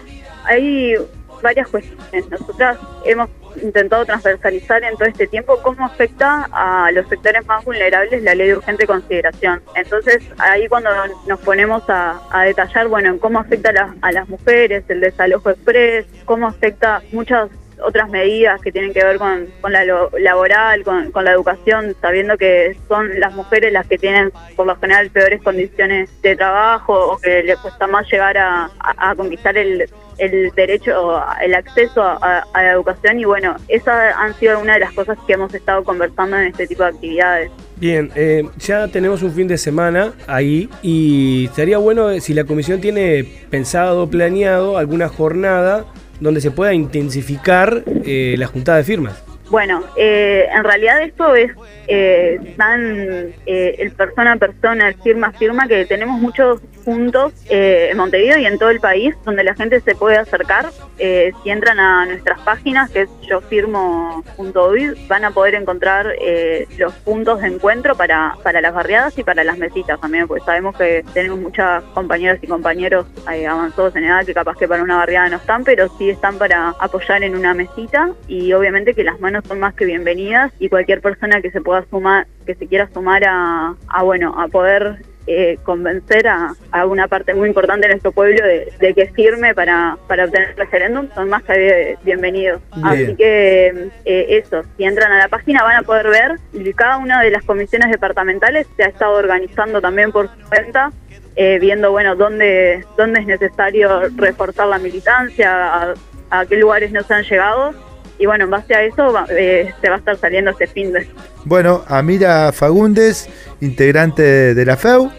hay varias cuestiones. Nosotras hemos intentado transversalizar en todo este tiempo cómo afecta a los sectores más vulnerables la ley de urgente consideración. Entonces, ahí cuando nos ponemos a, detallar, bueno, en cómo afecta a, las mujeres, el desalojo express, cómo afecta muchas otras medidas que tienen que ver con, con la laboral, con, la educación, sabiendo que son las mujeres las que tienen por lo general peores condiciones de trabajo o que les cuesta más llegar a, conquistar el, el derecho, el acceso a, la educación y bueno, esas han sido una de las cosas que hemos estado conversando en este tipo de actividades. Bien, eh, ya tenemos un fin de semana ahí y sería bueno si la comisión tiene pensado, planeado alguna jornada donde se pueda intensificar eh, la juntada de firmas. Bueno, eh, en realidad esto es eh, tan eh, el persona a persona, el firma a firma, que tenemos muchos puntos eh, en Montevideo y en todo el país donde la gente se puede acercar. Eh, si entran a nuestras páginas, que es yofirmo.uy, van a poder encontrar eh, los puntos de encuentro para, para las barriadas y para las mesitas también, porque sabemos que tenemos muchas compañeras y compañeros avanzados en edad que capaz que para una barriada no están, pero sí están para apoyar en una mesita y obviamente que las manos son más que bienvenidas y cualquier persona que se pueda sumar, que se quiera sumar a, a bueno, a poder eh, convencer a, una parte muy importante de nuestro pueblo de, que firme para, para obtener el referéndum, son más que bienvenidos. Así que eh, eso, si entran a la página van a poder ver, y cada una de las comisiones departamentales se ha estado organizando también por su cuenta eh, viendo bueno dónde dónde es necesario reforzar la militancia, a, qué lugares nos han llegado y bueno, en base a eso se va a estar saliendo este fin de bueno, Amira Fagundes, integrante de la FEU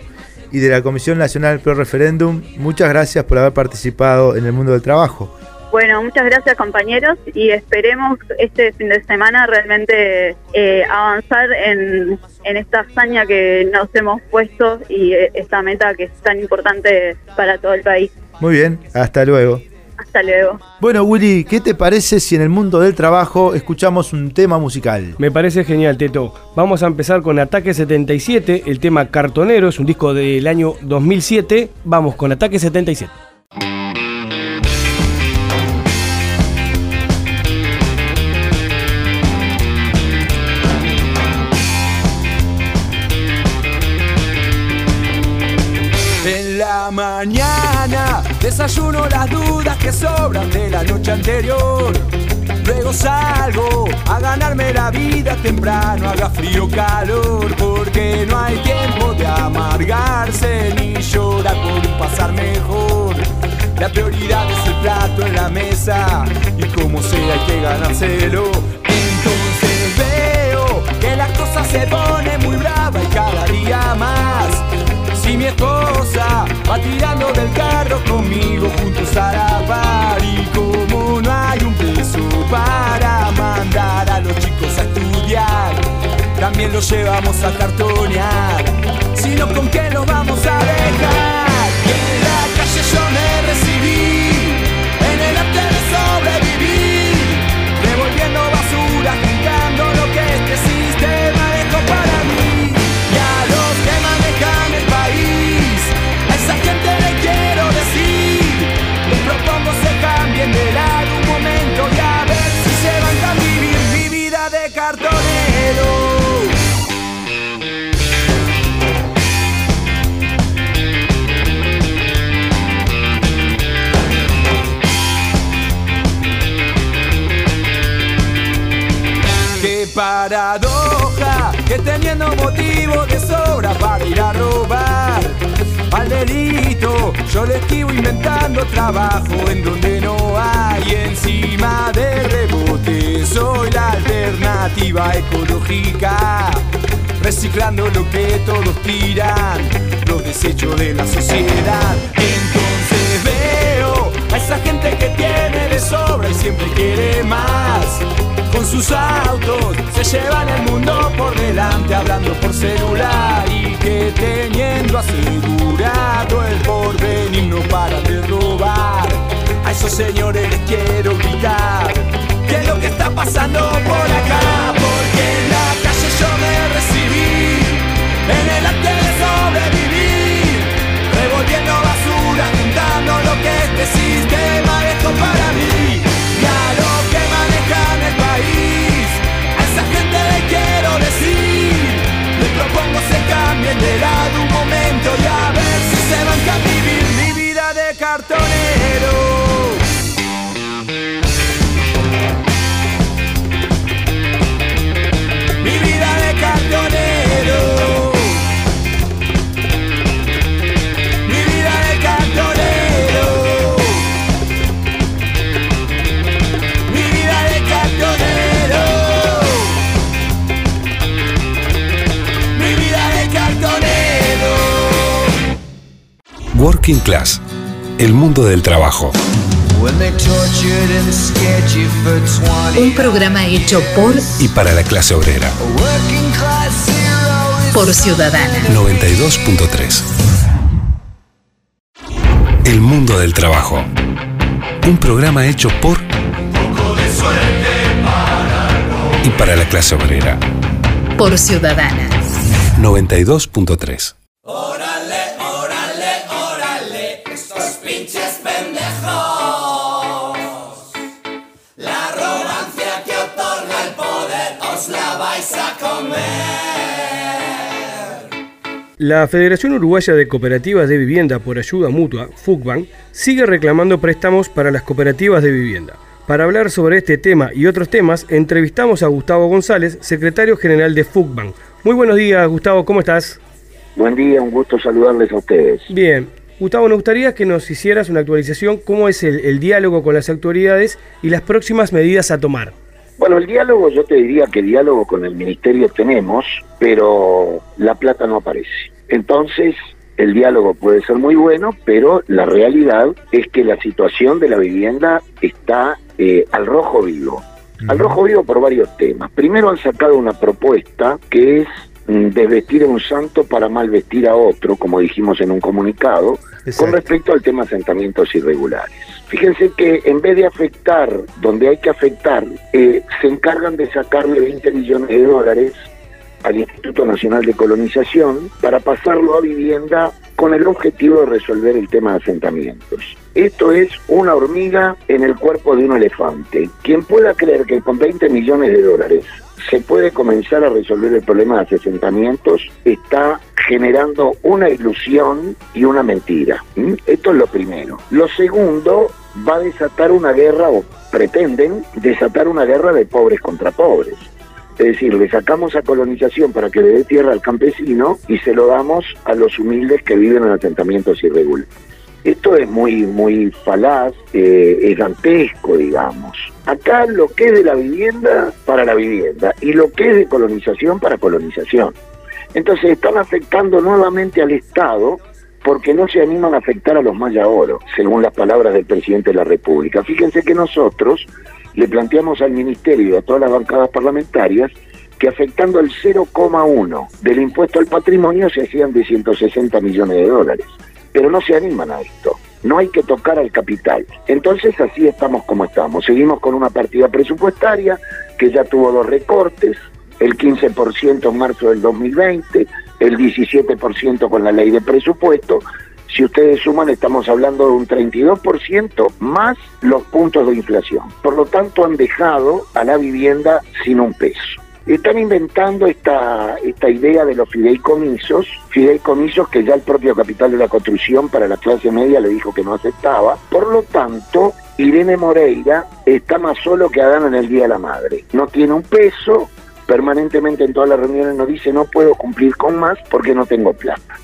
y de la Comisión Nacional Pro Referéndum, muchas gracias por haber participado en el mundo del trabajo. Bueno, muchas gracias compañeros y esperemos este fin de semana realmente eh, avanzar en, en, esta hazaña que nos hemos puesto y eh, esta meta que es tan importante para todo el país. Muy bien, hasta luego. Hasta luego. Bueno, Willy, ¿qué te parece si en el mundo del trabajo escuchamos un tema musical? Me parece genial, Teto. Vamos a empezar con Ataque 77, el tema Cartonero, es un disco del año 2007. Vamos con Ataque 77. Desayuno las dudas que sobran de la noche anterior. Luego salgo a ganarme la vida temprano, haga frío calor, porque no hay tiempo de amargarse ni llorar por pasar mejor. La prioridad es el plato en la mesa y como sea hay que ganárselo. Entonces veo que la cosa se pone muy brava y cada día más esposa va tirando del carro conmigo juntos a la par y como no hay un peso para mandar a los chicos a estudiar, también los llevamos a cartonear, sino con qué los vamos a dejar. Trabajo en donde no hay encima de rebote. Soy la alternativa ecológica, reciclando lo que todos tiran, los desechos de la sociedad. Entonces veo a esa gente que tiene de sobra y siempre quiere más. Con sus autos. Se llevan el mundo por delante hablando por celular y que teniendo asegurado el porvenir no para de robar. A esos señores les quiero gritar qué es lo que está pasando por acá, porque en la calle yo me recibí en el arte de sobrevivir, revolviendo basura, juntando lo que este sistema dejó para mí. Y a los que manejan a esa gente le quiero decir, le propongo se cambien de lado un momento y a ver si se van a vivir mi vida de cartonero. Working Class, el mundo del trabajo. When they tortured and scared you for 20 Un programa hecho por Y para la clase obrera, por Ciudadana. 92.3. El mundo del trabajo. Un programa hecho por y para la clase obrera. Por Ciudadana. 92.3. La Federación Uruguaya de Cooperativas de Vivienda por Ayuda Mutua, FUCBAN, sigue reclamando préstamos para las cooperativas de vivienda. Para hablar sobre este tema y otros temas, entrevistamos a Gustavo González, secretario general de FUCBAN. Muy buenos días, Gustavo, ¿cómo estás? Buen día, un gusto saludarles a ustedes. Bien. Gustavo, nos gustaría que nos hicieras una actualización, cómo es el, el diálogo con las autoridades y las próximas medidas a tomar. Bueno, el diálogo, yo te diría que diálogo con el ministerio tenemos, pero la plata no aparece. Entonces, el diálogo puede ser muy bueno, pero la realidad es que la situación de la vivienda está eh, al rojo vivo. Al rojo vivo por varios temas. Primero han sacado una propuesta que es desvestir a un santo para mal vestir a otro, como dijimos en un comunicado, Exacto. con respecto al tema asentamientos irregulares. Fíjense que en vez de afectar donde hay que afectar, eh, se encargan de sacarle 20 millones de dólares al Instituto Nacional de Colonización para pasarlo a vivienda con el objetivo de resolver el tema de asentamientos. Esto es una hormiga en el cuerpo de un elefante. Quien pueda creer que con 20 millones de dólares se puede comenzar a resolver el problema de asentamientos está generando una ilusión y una mentira. Esto es lo primero. Lo segundo va a desatar una guerra, o pretenden desatar una guerra de pobres contra pobres. Es decir, le sacamos a colonización para que le dé tierra al campesino y se lo damos a los humildes que viven en asentamientos irregulares. Esto es muy, muy falaz, eh, digamos. Acá lo que es de la vivienda para la vivienda y lo que es de colonización para colonización. Entonces están afectando nuevamente al Estado porque no se animan a afectar a los maya oro, según las palabras del presidente de la República. Fíjense que nosotros le planteamos al Ministerio y a todas las bancadas parlamentarias que afectando el 0,1 del impuesto al patrimonio se hacían de 160 millones de dólares. Pero no se animan a esto. No hay que tocar al capital. Entonces así estamos como estamos. Seguimos con una partida presupuestaria que ya tuvo dos recortes, el 15% en marzo del 2020, el 17% con la ley de presupuesto. Si ustedes suman, estamos hablando de un 32% más los puntos de inflación. Por lo tanto, han dejado a la vivienda sin un peso. Están inventando esta, esta idea de los fideicomisos, fideicomisos que ya el propio capital de la construcción para la clase media le dijo que no aceptaba. Por lo tanto, Irene Moreira está más solo que Adán en el Día de la Madre. No tiene un peso, permanentemente en todas las reuniones nos dice no puedo cumplir con más porque no tengo plata.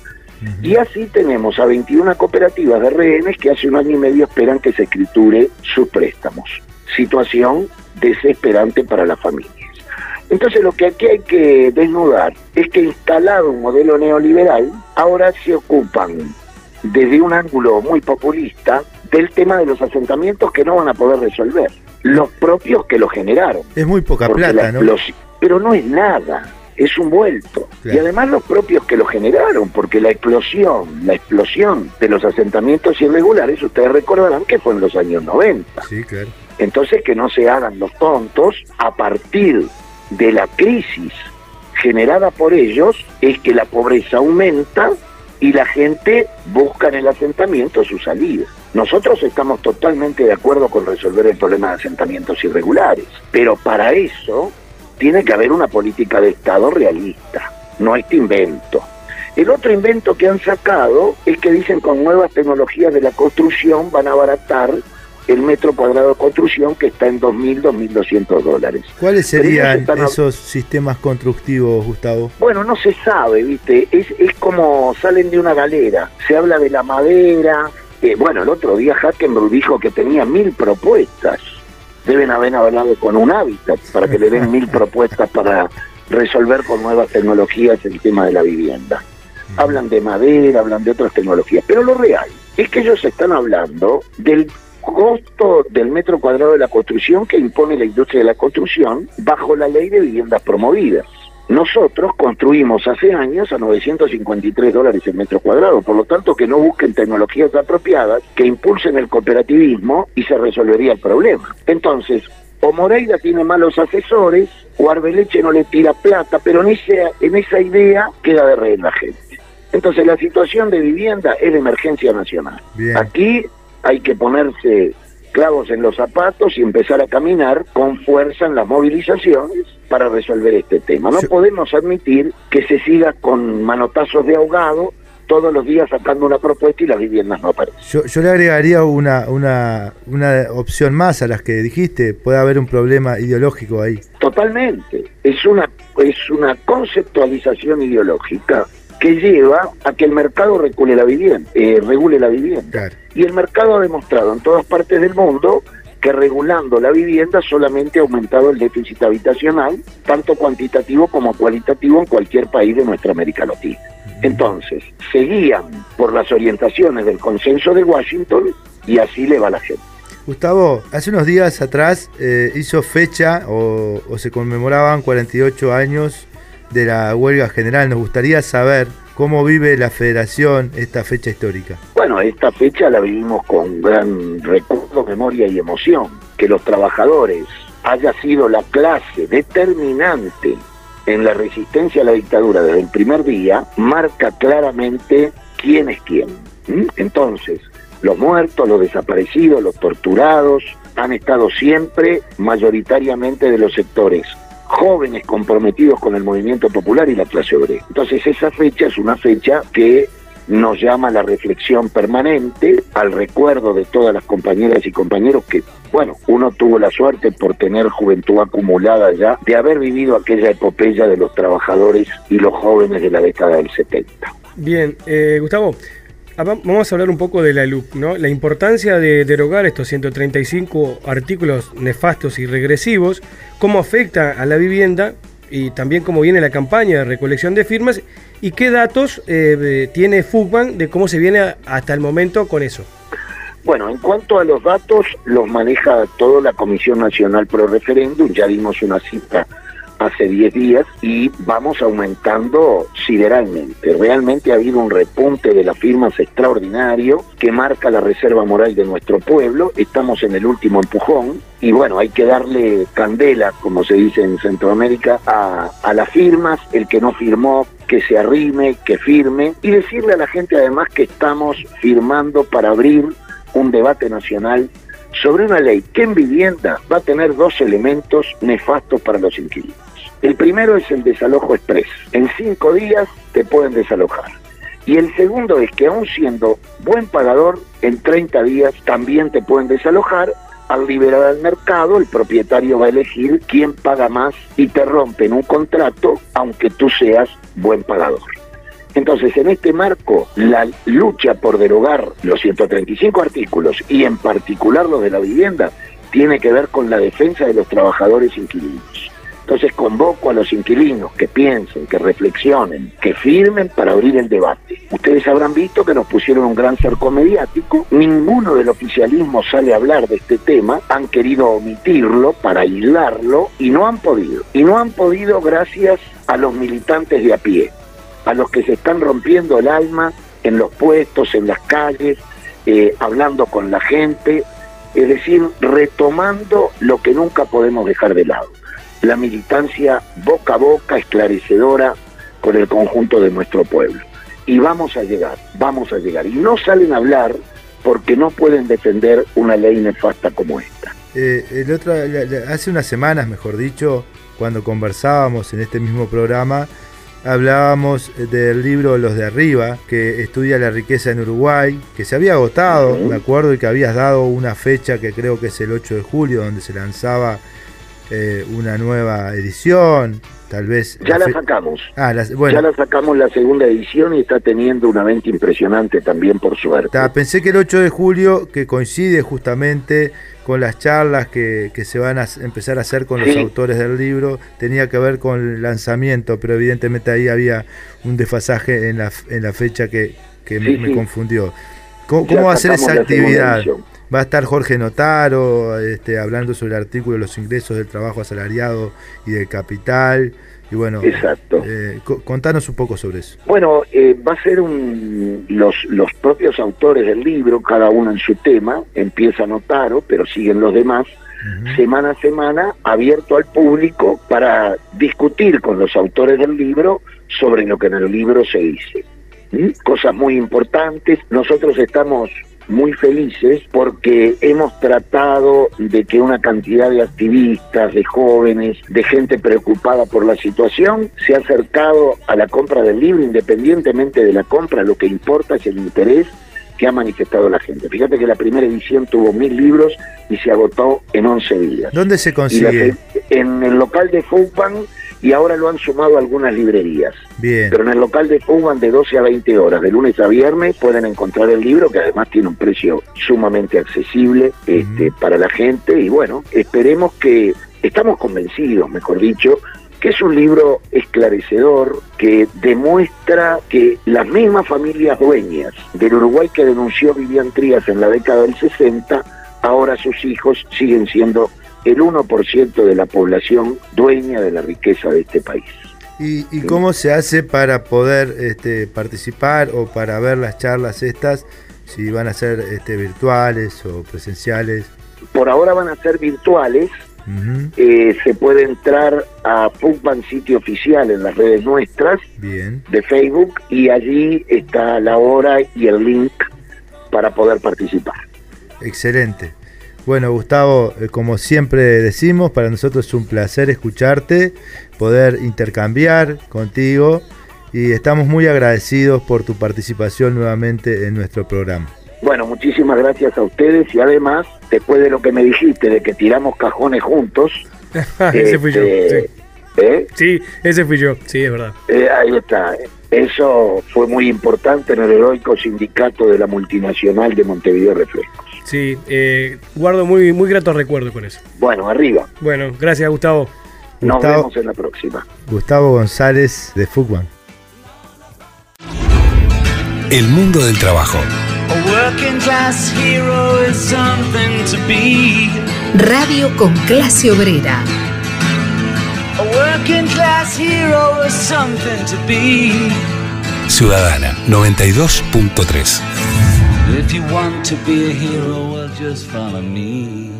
Y así tenemos a 21 cooperativas de rehenes que hace un año y medio esperan que se escriture sus préstamos. Situación desesperante para las familias. Entonces lo que aquí hay que desnudar es que instalado un modelo neoliberal, ahora se ocupan desde un ángulo muy populista del tema de los asentamientos que no van a poder resolver. Los propios que lo generaron. Es muy poca plata, la ¿no? explosi- Pero no es nada, es un vuelto. Claro. Y además los propios que lo generaron, porque la explosión, la explosión de los asentamientos irregulares, ustedes recordarán que fue en los años 90. Sí, claro. Entonces que no se hagan los tontos a partir de la crisis generada por ellos, es que la pobreza aumenta y la gente busca en el asentamiento su salida. Nosotros estamos totalmente de acuerdo con resolver el problema de asentamientos irregulares, pero para eso tiene que haber una política de Estado realista, no este invento. El otro invento que han sacado es que dicen con nuevas tecnologías de la construcción van a abaratar el metro cuadrado de construcción que está en 2.000, 2.200 dólares. ¿Cuáles serían están esos sistemas constructivos, Gustavo? Bueno, no se sabe, ¿viste? Es, es como salen de una galera. Se habla de la madera. Eh, bueno, el otro día Hackenberg dijo que tenía mil propuestas. Deben haber hablado con un hábitat para que le den mil propuestas para resolver con nuevas tecnologías el tema de la vivienda. Hablan de madera, hablan de otras tecnologías. Pero lo real es que ellos están hablando del costo del metro cuadrado de la construcción que impone la industria de la construcción bajo la ley de viviendas promovidas. Nosotros construimos hace años a 953 dólares el metro cuadrado, por lo tanto que no busquen tecnologías apropiadas que impulsen el cooperativismo y se resolvería el problema. Entonces, o Moreira tiene malos asesores, o Arbeleche no le tira plata, pero en esa, en esa idea queda de reír la gente. Entonces la situación de vivienda es de emergencia nacional. Bien. Aquí hay que ponerse clavos en los zapatos y empezar a caminar con fuerza en las movilizaciones para resolver este tema. No podemos admitir que se siga con manotazos de ahogado todos los días sacando una propuesta y las viviendas no aparecen. Yo, yo le agregaría una, una, una opción más a las que dijiste. Puede haber un problema ideológico ahí. Totalmente. Es una, es una conceptualización ideológica que lleva a que el mercado regule la vivienda, eh, regule la vivienda. Claro. Y el mercado ha demostrado en todas partes del mundo que regulando la vivienda solamente ha aumentado el déficit habitacional, tanto cuantitativo como cualitativo en cualquier país de nuestra América Latina. Entonces, seguían por las orientaciones del consenso de Washington y así le va a la gente. Gustavo, hace unos días atrás eh, hizo fecha o, o se conmemoraban 48 años de la huelga general. Nos gustaría saber cómo vive la federación esta fecha histórica. Bueno, esta fecha la vivimos con gran recuerdo, memoria y emoción. Que los trabajadores haya sido la clase determinante en la resistencia a la dictadura desde el primer día, marca claramente quién es quién. Entonces, los muertos, los desaparecidos, los torturados, han estado siempre mayoritariamente de los sectores jóvenes comprometidos con el movimiento popular y la clase obrera. Entonces esa fecha es una fecha que nos llama a la reflexión permanente, al recuerdo de todas las compañeras y compañeros que, bueno, uno tuvo la suerte por tener juventud acumulada ya, de haber vivido aquella epopeya de los trabajadores y los jóvenes de la década del 70. Bien, eh, Gustavo, vamos a hablar un poco de la LUC, ¿no? La importancia de derogar estos 135 artículos nefastos y regresivos, cómo afecta a la vivienda y también cómo viene la campaña de recolección de firmas y qué datos eh, tiene FUCBAN de cómo se viene hasta el momento con eso. Bueno, en cuanto a los datos, los maneja toda la Comisión Nacional Pro Referéndum, ya dimos una cita hace 10 días y vamos aumentando sideralmente. Realmente ha habido un repunte de las firmas extraordinario que marca la reserva moral de nuestro pueblo. Estamos en el último empujón y bueno, hay que darle candela, como se dice en Centroamérica, a, las firmas. El que no firmó, que se arrime, que firme y decirle a la gente además que estamos firmando para abrir un debate nacional sobre una ley que en vivienda va a tener dos elementos nefastos para los inquilinos. El primero es el desalojo express. En cinco días te pueden desalojar. Y el segundo es que aún siendo buen pagador, en 30 días también te pueden desalojar. Al liberar al mercado, el propietario va a elegir quién paga más y te rompen un contrato aunque tú seas buen pagador. Entonces, en este marco, la lucha por derogar los 135 artículos y en particular los de la vivienda tiene que ver con la defensa de los trabajadores inquilinos. Entonces convoco a los inquilinos que piensen, que reflexionen, que firmen para abrir el debate. Ustedes habrán visto que nos pusieron un gran cerco mediático, ninguno del oficialismo sale a hablar de este tema, han querido omitirlo para aislarlo y no han podido. Y no han podido gracias a los militantes de a pie, a los que se están rompiendo el alma en los puestos, en las calles, eh, hablando con la gente, es decir, retomando lo que nunca podemos dejar de lado, la militancia boca a boca, esclarecedora con el conjunto de nuestro pueblo. Y vamos a llegar, vamos a llegar. Y no salen a hablar porque no pueden defender una ley nefasta como esta. Eh, el otro, hace unas semanas, mejor dicho, cuando conversábamos en este mismo programa, hablábamos del libro Los de Arriba, que estudia la riqueza en Uruguay, que se había agotado, me acuerdo, y que habías dado una fecha que creo que es el 8 de julio, donde se lanzaba eh, una nueva edición, tal vez... Ya la sacamos. Ah, Ya la sacamos la segunda edición y está teniendo una venta impresionante también, por suerte. pensé que el 8 de julio, que coincide justamente con las charlas que, se van a empezar a hacer con los autores del libro, tenía que ver con el lanzamiento, pero evidentemente ahí había un desfasaje en la, en la fecha que, me, confundió. ¿Cómo, va a ser esa actividad? Va a estar Jorge Notaro este, hablando sobre el artículo de los ingresos del trabajo asalariado y del capital. Y bueno, Exacto. Eh, contanos un poco sobre eso. Bueno, eh, va a ser un, los, los propios autores del libro, cada uno en su tema, empieza Notaro, pero siguen los demás, semana a semana, abierto al público para discutir con los autores del libro sobre lo que en el libro se dice. Cosas muy importantes. Nosotros estamos muy felices porque hemos tratado de que una cantidad de activistas, de jóvenes, de gente preocupada por la situación se ha acercado a la compra del libro, independientemente de la compra, lo que importa es el interés que ha manifestado la gente. Fíjate que la primera edición tuvo mil libros y se agotó en 11 días. ¿Dónde se consigue? en el local de Fupan y ahora lo han sumado algunas librerías. Bien. Pero en el local de Fuban de 12 a 20 horas, de lunes a viernes, pueden encontrar el libro que además tiene un precio sumamente accesible este, para la gente y bueno, esperemos que, estamos convencidos, mejor dicho, que es un libro esclarecedor que demuestra que las mismas familias dueñas del Uruguay que denunció Vivian Trías en la década del 60, ahora sus hijos siguen siendo el 1% de la población dueña de la riqueza de este país. ¿Y, cómo se hace para poder este, participar o para ver las charlas estas? Si van a ser este, virtuales o presenciales. Por ahora van a ser virtuales. Eh, se puede entrar a Pugban sitio oficial en las redes nuestras Bien. de Facebook y allí está la hora y el link para poder participar. Excelente. Bueno, Gustavo, eh, como siempre decimos, para nosotros es un placer escucharte, poder intercambiar contigo y estamos muy agradecidos por tu participación nuevamente en nuestro programa. Bueno, muchísimas gracias a ustedes y además, después de lo que me dijiste de que tiramos cajones juntos, ese fui yo. Este, sí. ¿eh? sí. ese fui yo, sí, es verdad. Eh, ahí está. Eso fue muy importante en el heroico sindicato de la multinacional de Montevideo Refrescos. Sí, eh, guardo muy, muy grato recuerdo con eso. Bueno, arriba. Bueno, gracias Gustavo. Nos vemos en la próxima. Gustavo González de Fugman. El mundo del trabajo. Radio con clase obrera. Ciudadana 92.3 If you want to be a hero, well, just follow me.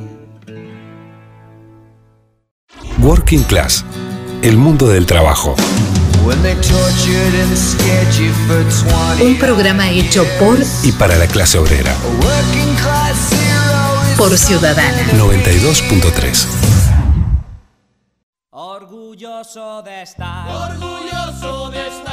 Working Class, el mundo del trabajo. Un programa hecho por y para la clase obrera. Por Ciudadana 92.3. Orgulloso de estar. Orgulloso de estar.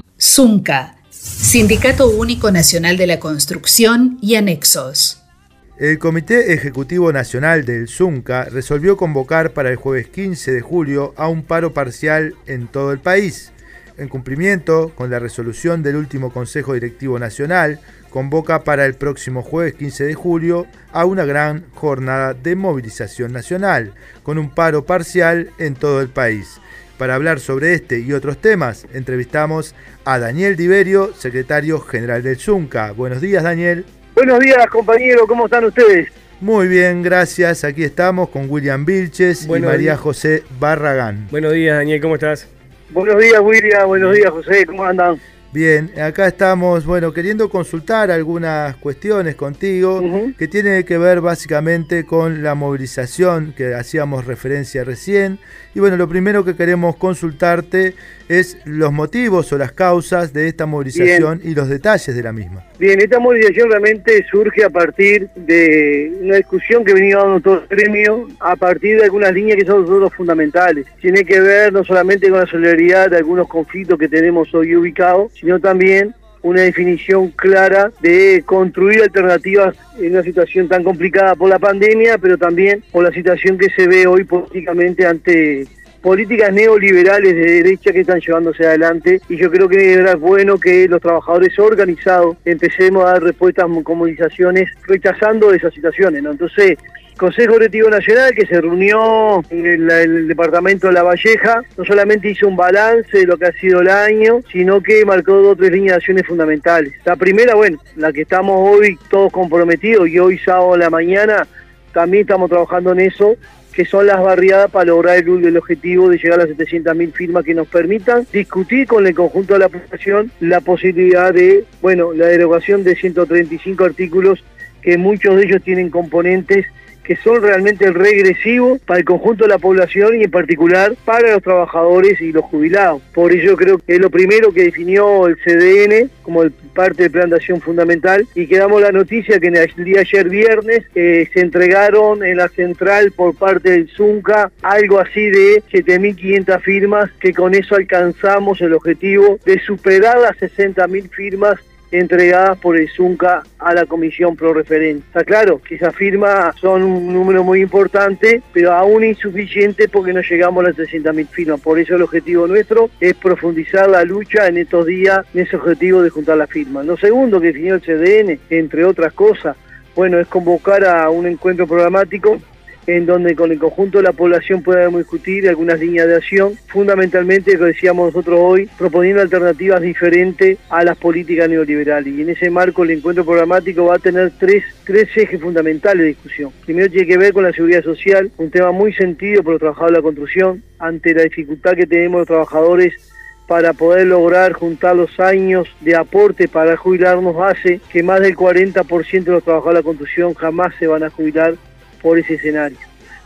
ZUNCA, Sindicato Único Nacional de la Construcción y Anexos. El Comité Ejecutivo Nacional del ZUNCA resolvió convocar para el jueves 15 de julio a un paro parcial en todo el país. En cumplimiento con la resolución del último Consejo Directivo Nacional, convoca para el próximo jueves 15 de julio a una gran jornada de movilización nacional, con un paro parcial en todo el país Para hablar sobre este y otros temas, entrevistamos a Daniel Diverio, secretario general del Zunca. Buenos días, Daniel. Buenos días, compañero, ¿cómo están ustedes? Muy bien, gracias. Aquí estamos con William Vilches y María José Barragán. Buenos días, Daniel, ¿cómo estás? Buenos días, William. Buenos días, José. ¿Cómo andan? Bien, acá estamos, bueno, queriendo consultar algunas cuestiones contigo que tienen que ver básicamente con la movilización que hacíamos referencia recién. Y bueno, lo primero que queremos consultarte es los motivos o las causas de esta movilización y los detalles de la misma. Bien, esta movilización realmente surge a partir de una discusión que venía dando todo el premio, a partir de algunas líneas que son los fundamentales. Tiene que ver no solamente con la solidaridad de algunos conflictos que tenemos hoy ubicados, sino también una definición clara de construir alternativas en una situación tan complicada por la pandemia, pero también por la situación que se ve hoy políticamente ante políticas neoliberales de derecha que están llevándose adelante y yo creo que es bueno que los trabajadores organizados empecemos a dar respuestas con movilizaciones rechazando esas situaciones, ¿no? Entonces, Consejo Directivo Nacional que se reunió en el, departamento de La Valleja, no solamente hizo un balance de lo que ha sido el año, sino que marcó dos o tres líneas de acciones fundamentales. La primera, bueno, la que estamos hoy todos comprometidos y hoy sábado en la mañana también estamos trabajando en eso, que son las barriadas para lograr el, el objetivo de llegar a las 700.000 firmas que nos permitan discutir con el conjunto de la población la posibilidad de, bueno, la derogación de 135 artículos que muchos de ellos tienen componentes que son realmente regresivos para el conjunto de la población y en particular para los trabajadores y los jubilados. Por ello creo que es lo primero que definió el CDN como parte del plan de acción fundamental y quedamos la noticia que en el día ayer viernes eh, se entregaron en la central por parte del ZUNCA algo así de 7.500 firmas que con eso alcanzamos el objetivo de superar las 60.000 firmas entregadas por el ZUNCA a la Comisión Pro Referente. Está claro que esas firmas son un número muy importante, pero aún insuficiente porque no llegamos a las 300.000 firmas. Por eso el objetivo nuestro es profundizar la lucha en estos días en ese objetivo de juntar las firmas. Lo segundo que definió el CDN, entre otras cosas, bueno, es convocar a un encuentro programático en donde con el conjunto de la población podamos discutir algunas líneas de acción, fundamentalmente, lo decíamos nosotros hoy, proponiendo alternativas diferentes a las políticas neoliberales. Y en ese marco el encuentro programático va a tener tres, tres ejes fundamentales de discusión. Primero tiene que ver con la seguridad social, un tema muy sentido por los trabajadores de la construcción, ante la dificultad que tenemos los trabajadores para poder lograr juntar los años de aporte para jubilarnos hace que más del 40% de los trabajadores de la construcción jamás se van a jubilar por ese escenario.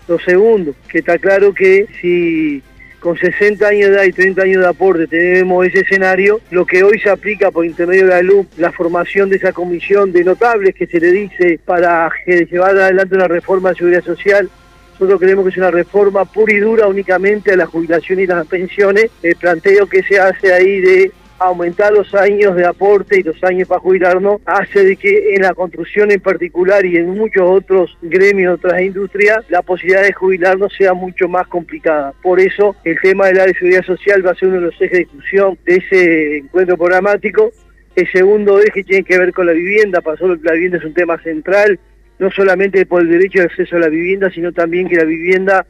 Lo segundo, que está claro que si con 60 años de edad y 30 años de aporte tenemos ese escenario, lo que hoy se aplica por intermedio de la luz, la formación de esa comisión de notables que se le dice para llevar adelante una reforma de seguridad social, nosotros creemos que es una reforma pura y dura únicamente a la jubilación y las pensiones. El planteo que se hace ahí de aumentar los años de aporte y los años para jubilarnos hace de que en la construcción en particular y en muchos otros gremios, otras industrias, la posibilidad de jubilarnos sea mucho más complicada. Por eso el tema de la seguridad social va a ser uno de los ejes de discusión de ese encuentro programático. El segundo eje tiene que ver con la vivienda, pasó que la vivienda es un tema central, no solamente por el derecho de acceso a la vivienda, sino también que la vivienda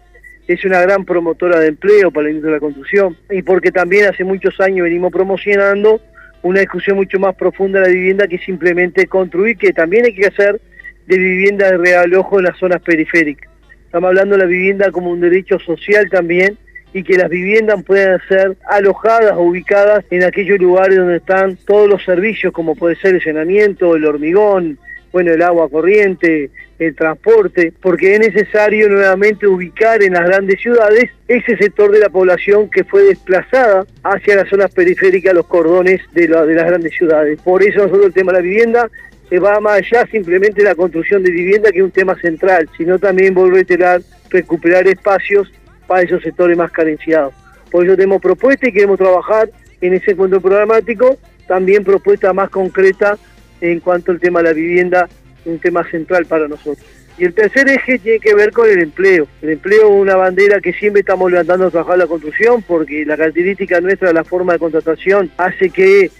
es una gran promotora de empleo para la industria de la construcción y porque también hace muchos años venimos promocionando una discusión mucho más profunda de la vivienda que simplemente construir, que también hay que hacer de vivienda de real ojo en las zonas periféricas. Estamos hablando de la vivienda como un derecho social también y que las viviendas puedan ser alojadas o ubicadas en aquellos lugares donde están todos los servicios como puede ser el llenamiento, el hormigón, bueno, el agua corriente, el transporte, porque es necesario nuevamente ubicar en las grandes ciudades ese sector de la población que fue desplazada hacia las zonas periféricas, los cordones de, de las grandes ciudades. Por eso nosotros el tema de la vivienda se va más allá simplemente de la construcción de vivienda, que es un tema central, sino también volver a recuperar espacios para esos sectores más carenciados. Por eso tenemos propuestas y queremos trabajar en ese encuentro programático, también propuesta más concreta en cuanto al tema de la vivienda, un tema central para nosotros. Y el tercer eje tiene que ver con el empleo. El empleo es una bandera que siempre estamos levantando a trabajar la construcción porque la característica nuestra, la forma de contratación, hace que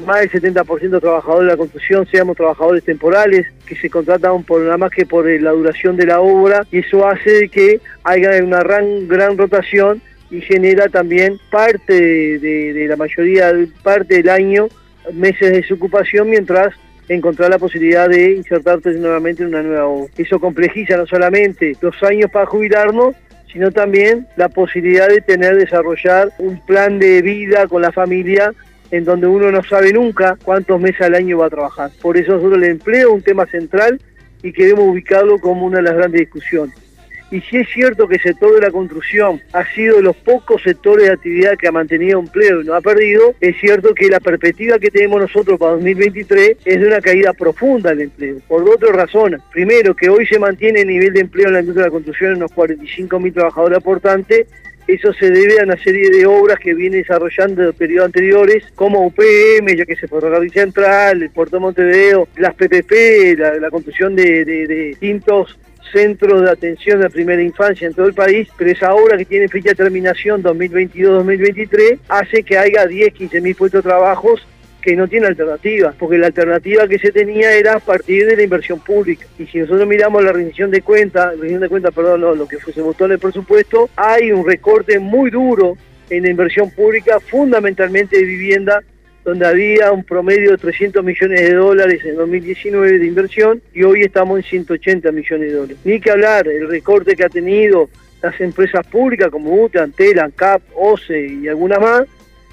más del 70% de trabajadores de la construcción seamos trabajadores temporales, que se contratan por nada más que por la duración de la obra, y eso hace que haya una gran, gran rotación y genera también parte de, de la mayoría, parte del año, meses de desocupación mientras encontrar la posibilidad de insertarte nuevamente en una nueva obra. Eso complejiza no solamente los años para jubilarnos, sino también la posibilidad de tener, desarrollar un plan de vida con la familia en donde uno no sabe nunca cuántos meses al año va a trabajar. Por eso nosotros el empleo es un tema central y queremos ubicarlo como una de las grandes discusiones. Y si es cierto que el sector de la construcción ha sido de los pocos sectores de actividad que ha mantenido empleo y no ha perdido, es cierto que la perspectiva que tenemos nosotros para 2023 es de una caída profunda del empleo, por dos razones. Primero, que hoy se mantiene el nivel de empleo en la industria de la construcción en unos 45 mil trabajadores aportantes, eso se debe a una serie de obras que viene desarrollando en periodos anteriores, como UPM, ya que se Ferrocarril Central, el Puerto de Montevideo, las PPP, la, construcción de, de, de distintos centros de atención de primera infancia en todo el país, pero esa obra que tiene fecha de terminación 2022-2023 hace que haya 10, 15 mil puestos de trabajo que no tiene alternativa, porque la alternativa que se tenía era a partir de la inversión pública. Y si nosotros miramos la rendición de cuentas, rendición de cuentas, perdón, no, lo que se votó en el presupuesto, hay un recorte muy duro en la inversión pública, fundamentalmente de vivienda, donde había un promedio de 300 millones de dólares en 2019 de inversión y hoy estamos en 180 millones de dólares. Ni que hablar el recorte que ha tenido las empresas públicas como UTE, Antela, CAP, OCE y algunas más,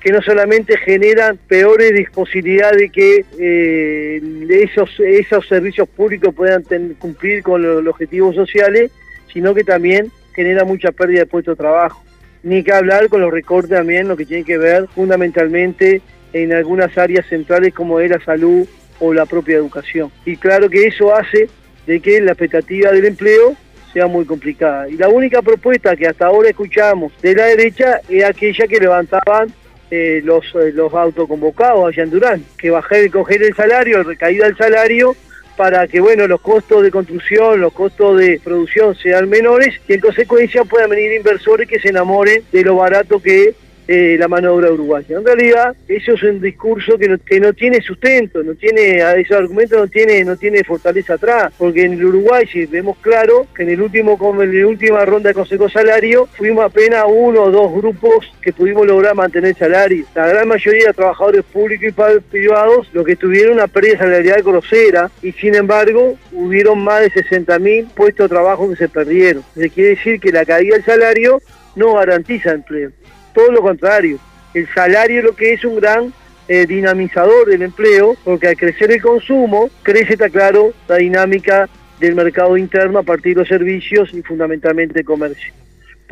que no solamente generan peores posibilidades de que eh, esos, esos servicios públicos puedan cumplir con los, los objetivos sociales, sino que también genera mucha pérdida de puestos de trabajo. Ni que hablar con los recortes también, lo que tiene que ver fundamentalmente en algunas áreas centrales como es la salud o la propia educación. Y claro que eso hace de que la expectativa del empleo sea muy complicada. Y la única propuesta que hasta ahora escuchamos de la derecha es aquella que levantaban eh, los, eh, los autoconvocados allá en Durán, que bajar coger el salario, recaída del salario, para que bueno los costos de construcción, los costos de producción sean menores y en consecuencia puedan venir inversores que se enamoren de lo barato que eh, la mano de obra uruguaya. En realidad, eso es un discurso que no, que no tiene sustento, no tiene, a esos argumentos no tiene, no tiene fortaleza atrás, porque en el Uruguay, si vemos claro, que en el último, en la última ronda de Consejo Salario, fuimos apenas uno o dos grupos que pudimos lograr mantener salario. La gran mayoría de trabajadores públicos y privados, lo que tuvieron una pérdida salarial grosera, y sin embargo, hubieron más de 60.000 puestos de trabajo que se perdieron. Se quiere decir que la caída del salario no garantiza empleo todo lo contrario. El salario es lo que es un gran eh, dinamizador del empleo, porque al crecer el consumo, crece, está claro, la dinámica del mercado interno a partir de los servicios y fundamentalmente el comercio.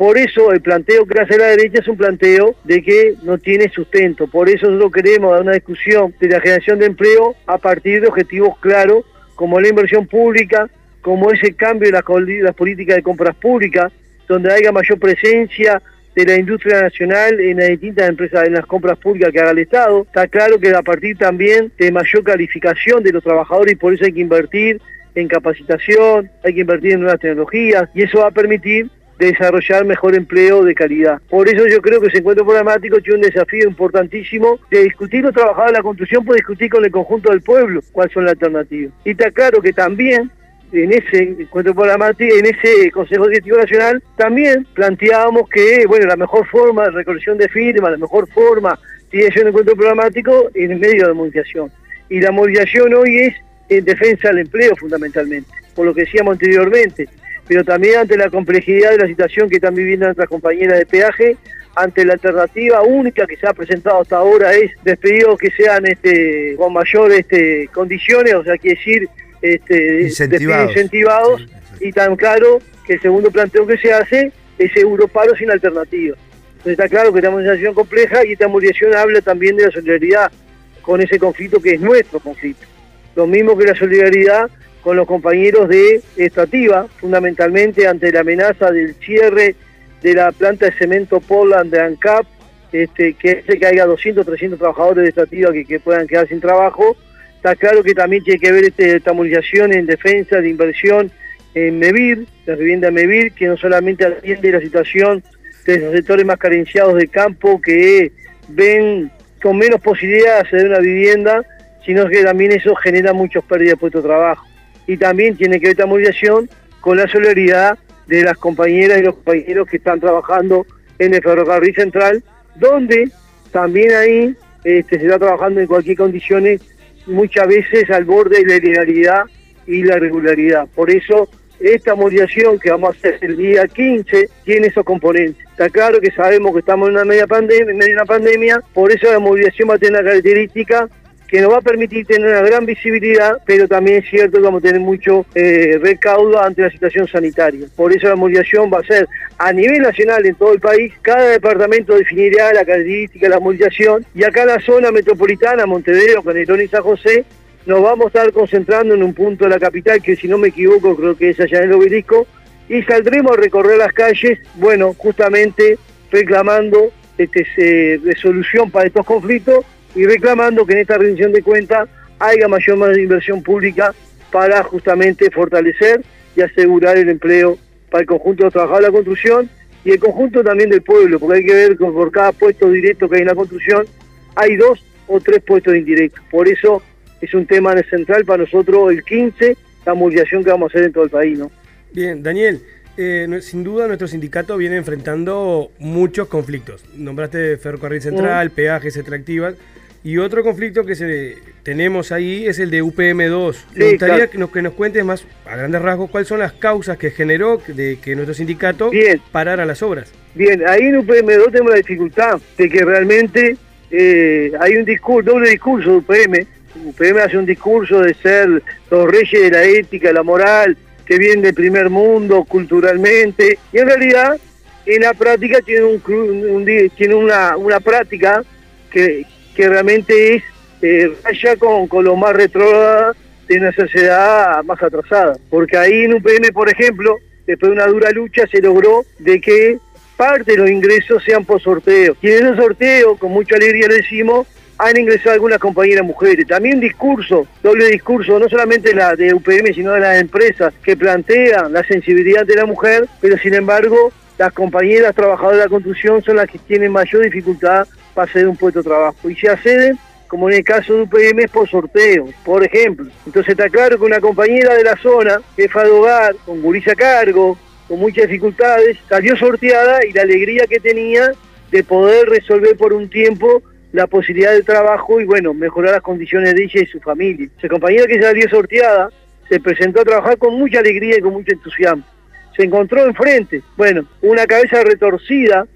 Por eso el planteo que hace la derecha es un planteo de que no tiene sustento. Por eso nosotros queremos dar una discusión de la generación de empleo a partir de objetivos claros como la inversión pública, como ese cambio de las, las políticas de compras públicas, donde haya mayor presencia de la industria nacional en las distintas empresas, en las compras públicas que haga el Estado. Está claro que a partir también de mayor calificación de los trabajadores y por eso hay que invertir en capacitación, hay que invertir en nuevas tecnologías y eso va a permitir desarrollar mejor empleo de calidad. Por eso yo creo que ese encuentro programático tiene un desafío importantísimo de discutir los trabajadores de la construcción, por discutir con el conjunto del pueblo cuáles son las alternativas. Y está claro que también en ese encuentro programático, en ese Consejo Directivo Nacional, también planteábamos que, bueno, la mejor forma de recolección de firmas, la mejor forma de un encuentro programático en medio de la movilización. Y la movilización hoy es en defensa del empleo fundamentalmente, por lo que decíamos anteriormente, pero también ante la complejidad de la situación que están viviendo nuestras compañeras de peaje, ante la alternativa única que se ha presentado hasta ahora es despedidos que sean este, con mayor este, condiciones, o sea, quiere decir este, incentivados, y tan claro que el segundo planteo que se hace es Europaro sin alternativa. Entonces está claro que estamos en una situación compleja y esta movilización habla también de la solidaridad con ese conflicto que es nuestro conflicto. Lo mismo que la solidaridad con los compañeros de Estativa, fundamentalmente ante la amenaza del cierre de la planta de cemento Poland de ANCAP, este, que hace que haya 200, 300 trabajadores de Estativa que, que puedan quedar sin trabajo, Está claro que también tiene que ver este, esta movilización en defensa de inversión en MEVIR, la vivienda MEVIR, que no solamente atiende la situación de los sectores más carenciados del campo que ven con menos posibilidad de acceder una vivienda, sino que también eso genera muchos pérdidas de puestos de trabajo. Y también tiene que ver esta movilización con la solidaridad de las compañeras y los compañeros que están trabajando en el ferrocarril central, donde también ahí este, se está trabajando en cualquier condiciones, muchas veces al borde de la ilegalidad y la regularidad. Por eso esta movilización que vamos a hacer el día 15 tiene esos componentes. Está claro que sabemos que estamos en una media pandemia, una pandemia, por eso la movilización va a tener una característica que nos va a permitir tener una gran visibilidad, pero también es cierto que vamos a tener mucho eh, recaudo ante la situación sanitaria. Por eso la movilización va a ser a nivel nacional en todo el país, cada departamento definirá la característica de la movilización y acá en la zona metropolitana, Montevideo, Canelón y San José, nos vamos a estar concentrando en un punto de la capital que si no me equivoco creo que es allá en el obelisco y saldremos a recorrer las calles, bueno, justamente reclamando este, resolución para estos conflictos y reclamando que en esta rendición de cuentas haya mayor inversión pública para justamente fortalecer y asegurar el empleo para el conjunto de los trabajadores de la construcción y el conjunto también del pueblo, porque hay que ver que por cada puesto directo que hay en la construcción hay dos o tres puestos indirectos. Por eso es un tema central para nosotros el 15, la movilización que vamos a hacer en todo el país. ¿no? Bien, Daniel, eh, sin duda nuestro sindicato viene enfrentando muchos conflictos. Nombraste Ferrocarril Central, mm. peajes extractivas. Y otro conflicto que se, tenemos ahí es el de UPM2. Me gustaría que, nos, que nos cuentes más, a grandes rasgos, cuáles son las causas que generó de que nuestro sindicato parara las obras. Bien, ahí en UPM2 tenemos la dificultad de que realmente eh, hay un discurso, doble discurso de UPM. UPM hace un discurso de ser los reyes de la ética, la moral, que vienen del primer mundo culturalmente, y en realidad en la práctica tiene, un, tiene una, una práctica que, que realmente es eh, vaya con, con lo más retrógrado de una sociedad más atrasada. Porque ahí en UPM, por ejemplo, después de una dura lucha, se logró de que parte de los ingresos sean por sorteo. Y en ese sorteo, con mucha alegría le decimos, han ingresado algunas compañeras mujeres. También discurso, doble discurso, no solamente la de UPM, sino de las empresas que plantean la sensibilidad de la mujer, pero sin embargo las compañeras trabajadoras de la construcción son las que tienen mayor dificultad acceder a un puesto de trabajo. Y se acceden, como en el caso de UPM, es por sorteo, por ejemplo. Entonces está claro que una compañera de la zona, jefa de hogar, con gurisa a cargo, con muchas dificultades, salió sorteada y la alegría que tenía de poder resolver por un tiempo la posibilidad de trabajo y bueno, mejorar las condiciones de ella y su familia. Esa compañera que salió sorteada se presentó a trabajar con mucha alegría y con mucho entusiasmo. Se encontró enfrente, bueno, una cabeza retorcida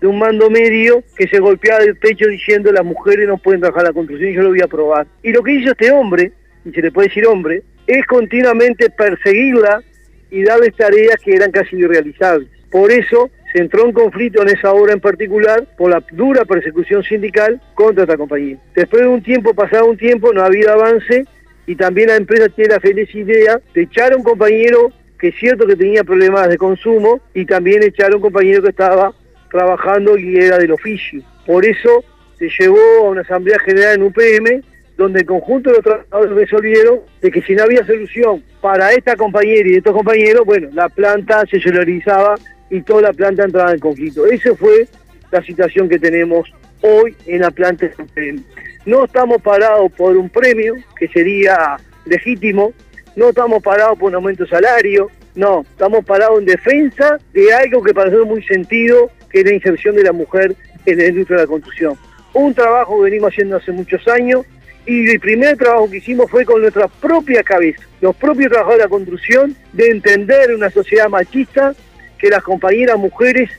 de un mando medio que se golpeaba del pecho diciendo las mujeres no pueden trabajar la construcción y yo lo voy a probar. Y lo que hizo este hombre, y se le puede decir hombre, es continuamente perseguirla y darles tareas que eran casi irrealizables. Por eso se entró en conflicto en esa obra en particular por la dura persecución sindical contra esta compañía. Después de un tiempo, pasado un tiempo, no ha habido avance y también la empresa tiene la feliz idea de echar a un compañero que es cierto que tenía problemas de consumo y también echar a un compañero que estaba trabajando y era del oficio. Por eso se llevó a una asamblea general en UPM donde el conjunto de los trabajadores resolvieron de que si no había solución para esta compañera y estos compañeros, bueno, la planta se solarizaba y toda la planta entraba en conflicto. Esa fue la situación que tenemos hoy en la planta de No estamos parados por un premio, que sería legítimo, no estamos parados por un aumento de salario, no, estamos parados en defensa de algo que para muy sentido, que es la inserción de la mujer en la industria de la construcción. Un trabajo que venimos haciendo hace muchos años y el primer trabajo que hicimos fue con nuestra propia cabeza, los propios trabajadores de la construcción, de entender una sociedad machista que las compañeras mujeres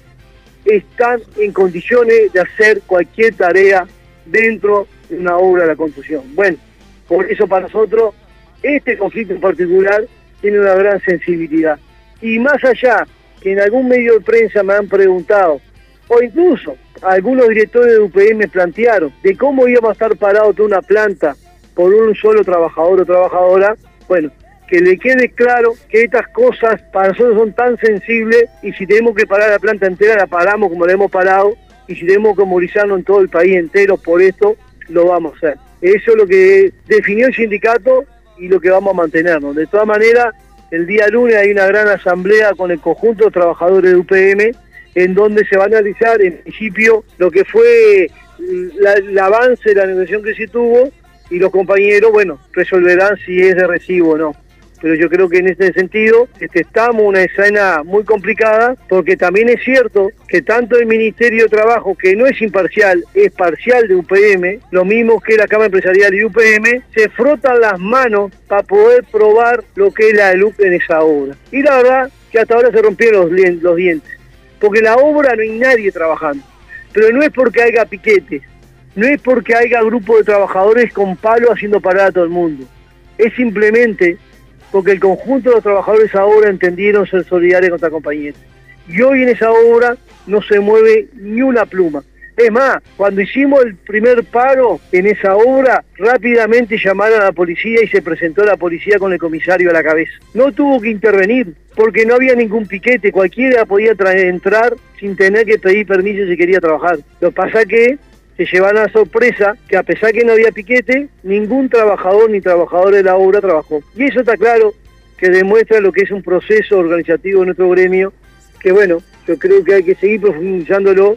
están en condiciones de hacer cualquier tarea dentro de una obra de la construcción. Bueno, por eso para nosotros este conflicto en particular tiene una gran sensibilidad. Y más allá que en algún medio de prensa me han preguntado, o incluso algunos directores de UPM plantearon de cómo íbamos a estar parados toda una planta por un solo trabajador o trabajadora, bueno, que le quede claro que estas cosas para nosotros son tan sensibles y si tenemos que parar la planta entera, la paramos como la hemos parado y si tenemos que movilizarnos en todo el país entero por esto, lo vamos a hacer. Eso es lo que definió el sindicato y lo que vamos a mantenernos. De todas maneras, el día lunes hay una gran asamblea con el conjunto de trabajadores de UPM en donde se va a analizar en principio lo que fue el avance de la negociación que se tuvo y los compañeros, bueno, resolverán si es de recibo o no pero yo creo que en este sentido este, estamos en una escena muy complicada porque también es cierto que tanto el Ministerio de Trabajo, que no es imparcial, es parcial de UPM, lo mismo que la Cámara Empresarial y UPM, se frotan las manos para poder probar lo que es la LUP en esa obra. Y la verdad que hasta ahora se rompieron los dientes, porque en la obra no hay nadie trabajando, pero no es porque haya piquetes, no es porque haya grupo de trabajadores con palo haciendo parar a todo el mundo. Es simplemente porque el conjunto de los trabajadores ahora entendieron ser solidarios contra compañeros. Y hoy en esa obra no se mueve ni una pluma. Es más, cuando hicimos el primer paro en esa obra, rápidamente llamaron a la policía y se presentó la policía con el comisario a la cabeza. No tuvo que intervenir porque no había ningún piquete, cualquiera podía entrar sin tener que pedir permiso si quería trabajar. Lo que pasa que se llevaron a sorpresa que a pesar que no había piquete, ningún trabajador ni trabajador de la obra trabajó. Y eso está claro que demuestra lo que es un proceso organizativo de nuestro gremio, que bueno, yo creo que hay que seguir profundizándolo,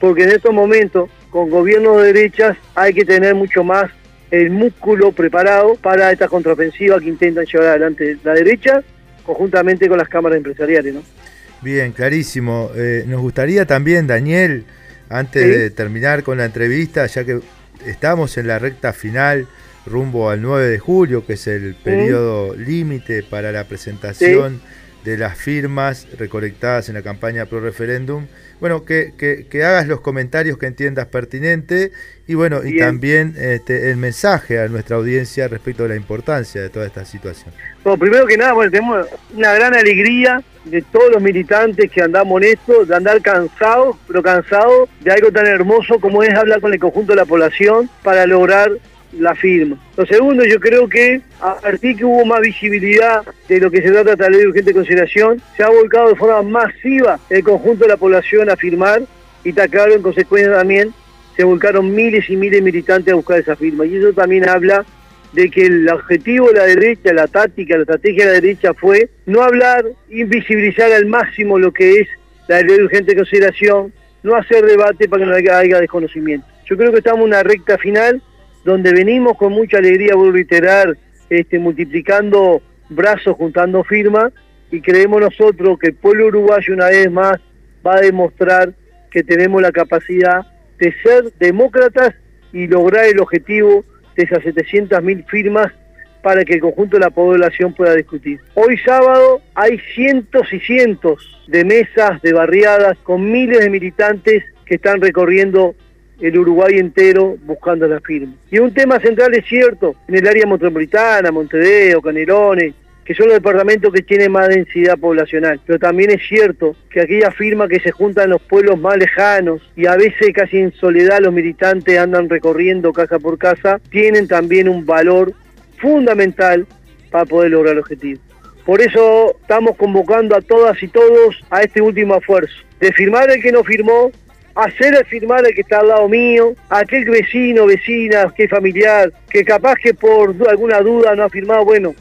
porque en estos momentos, con gobiernos de derechas, hay que tener mucho más el músculo preparado para esta contraofensiva que intentan llevar adelante la derecha, conjuntamente con las cámaras empresariales. ¿no? Bien, clarísimo. Eh, nos gustaría también, Daniel, antes de terminar con la entrevista, ya que estamos en la recta final rumbo al 9 de julio, que es el periodo límite para la presentación de las firmas recolectadas en la campaña pro referéndum. Bueno, que, que, hagas los comentarios que entiendas pertinente y bueno, y también este, el mensaje a nuestra audiencia respecto de la importancia de toda esta situación. Bueno, primero que nada, bueno, tenemos una gran alegría de todos los militantes que andamos en esto, de andar cansados, pero cansados de algo tan hermoso como es hablar con el conjunto de la población para lograr la firma. Lo segundo, yo creo que a partir que hubo más visibilidad de lo que se trata de la ley de urgente consideración, se ha volcado de forma masiva el conjunto de la población a firmar y está claro, en consecuencia también, se volcaron miles y miles de militantes a buscar esa firma. Y eso también habla de que el objetivo de la derecha, la táctica, la estrategia de la derecha fue no hablar, invisibilizar al máximo lo que es la ley de urgente consideración, no hacer debate para que no haya, desconocimiento. Yo creo que estamos en una recta final donde venimos con mucha alegría, vuelvo a reiterar, este, multiplicando brazos, juntando firmas, y creemos nosotros que el pueblo uruguayo una vez más va a demostrar que tenemos la capacidad de ser demócratas y lograr el objetivo de esas 700.000 firmas para que el conjunto de la población pueda discutir. Hoy sábado hay cientos y cientos de mesas, de barriadas, con miles de militantes que están recorriendo el Uruguay entero buscando la firma. Y un tema central es cierto, en el área metropolitana, Montevideo, Canelones, que son los departamentos que tienen más densidad poblacional. Pero también es cierto que aquella firma que se juntan en los pueblos más lejanos y a veces casi en soledad los militantes andan recorriendo casa por casa, tienen también un valor fundamental para poder lograr el objetivo. Por eso estamos convocando a todas y todos a este último esfuerzo, de firmar el que no firmó, hacer firmar el que está al lado mío, aquel vecino, vecina, que familiar, que capaz que por alguna duda no ha firmado, bueno,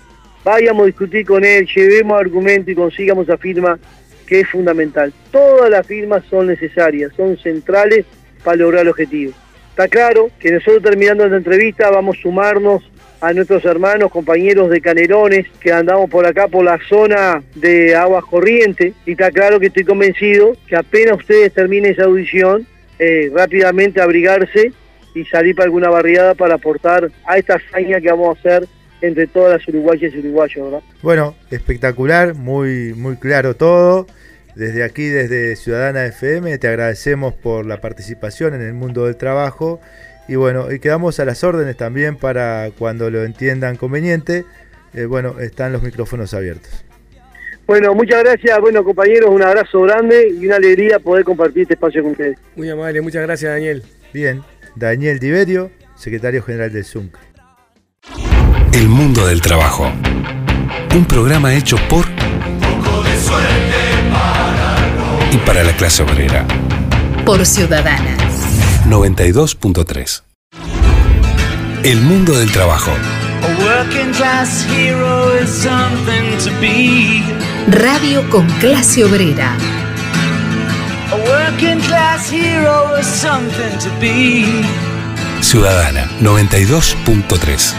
vayamos a discutir con él, llevemos argumento y consigamos esa firma que es fundamental. Todas las firmas son necesarias, son centrales para lograr el objetivo. Está claro que nosotros terminando esta entrevista vamos a sumarnos a nuestros hermanos, compañeros de Canerones, que andamos por acá, por la zona de aguas corrientes, y está claro que estoy convencido que apenas ustedes terminen esa audición, eh, rápidamente abrigarse y salir para alguna barriada para aportar a esta hazaña que vamos a hacer entre todas las uruguayas y uruguayos, ¿verdad? Bueno, espectacular, muy, muy claro todo. Desde aquí, desde Ciudadana FM, te agradecemos por la participación en el mundo del trabajo y bueno, y quedamos a las órdenes también para cuando lo entiendan conveniente. Eh, bueno, están los micrófonos abiertos. Bueno, muchas gracias, bueno compañeros, un abrazo grande y una alegría poder compartir este espacio con ustedes. Muy amable, muchas gracias Daniel. Bien, Daniel Tiberio, secretario general del ZUNC. El mundo del trabajo. Un programa hecho por y para la clase obrera. Por Ciudadana. 92.3. El mundo del trabajo. Radio con clase obrera. Ciudadana 92.3.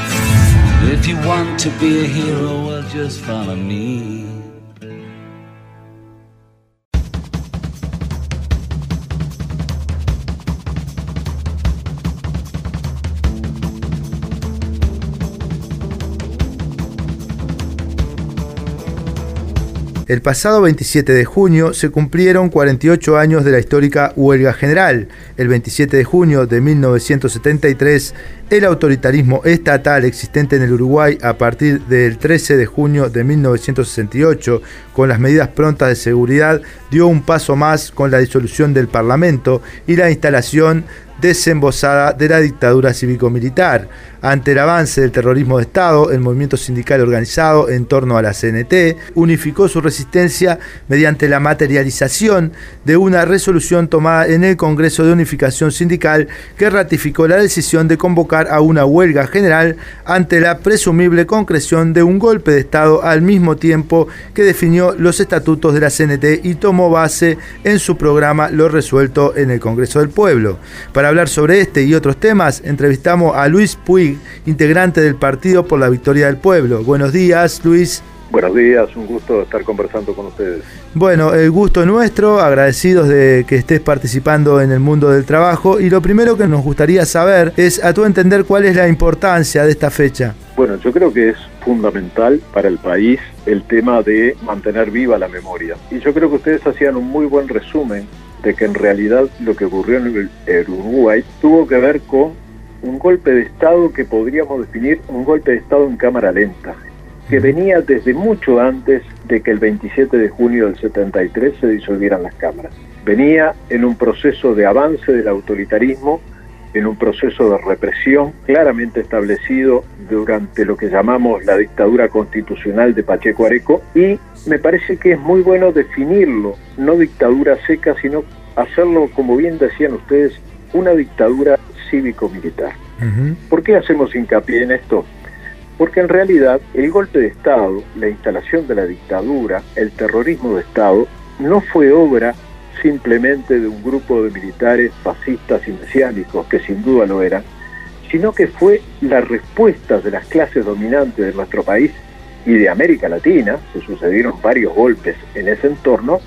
El pasado 27 de junio se cumplieron 48 años de la histórica huelga general. El 27 de junio de 1973, el autoritarismo estatal existente en el Uruguay a partir del 13 de junio de 1968, con las medidas prontas de seguridad, dio un paso más con la disolución del Parlamento y la instalación desembosada de la dictadura cívico-militar. Ante el avance del terrorismo de Estado, el movimiento sindical organizado en torno a la CNT unificó su resistencia mediante la materialización de una resolución tomada en el Congreso de Unificación Sindical que ratificó la decisión de convocar a una huelga general ante la presumible concreción de un golpe de Estado al mismo tiempo que definió los estatutos de la CNT y tomó base en su programa lo resuelto en el Congreso del Pueblo. Para hablar sobre este y otros temas, entrevistamos a Luis Puig, integrante del Partido por la Victoria del Pueblo. Buenos días, Luis. Buenos días, un gusto estar conversando con ustedes. Bueno, el gusto nuestro, agradecidos de que estés participando en el mundo del trabajo y lo primero que nos gustaría saber es a tu entender cuál es la importancia de esta fecha. Bueno, yo creo que es fundamental para el país el tema de mantener viva la memoria. Y yo creo que ustedes hacían un muy buen resumen de que en realidad lo que ocurrió en el Uruguay tuvo que ver con un golpe de Estado que podríamos definir un golpe de Estado en cámara lenta, que venía desde mucho antes de que el 27 de junio del 73 se disolvieran las cámaras. Venía en un proceso de avance del autoritarismo, en un proceso de represión claramente establecido durante lo que llamamos la dictadura constitucional de Pacheco Areco y me parece que es muy bueno definirlo, no dictadura seca, sino hacerlo, como bien decían ustedes, una dictadura cívico-militar. ¿Por qué hacemos hincapié en esto? Porque en realidad el golpe de Estado, la instalación de la dictadura, el terrorismo de Estado, no fue obra simplemente de un grupo de militares fascistas y mesiánicos, que sin duda lo eran, sino que fue la respuesta de las clases dominantes de nuestro país y de América Latina, se sucedieron varios golpes en ese entorno,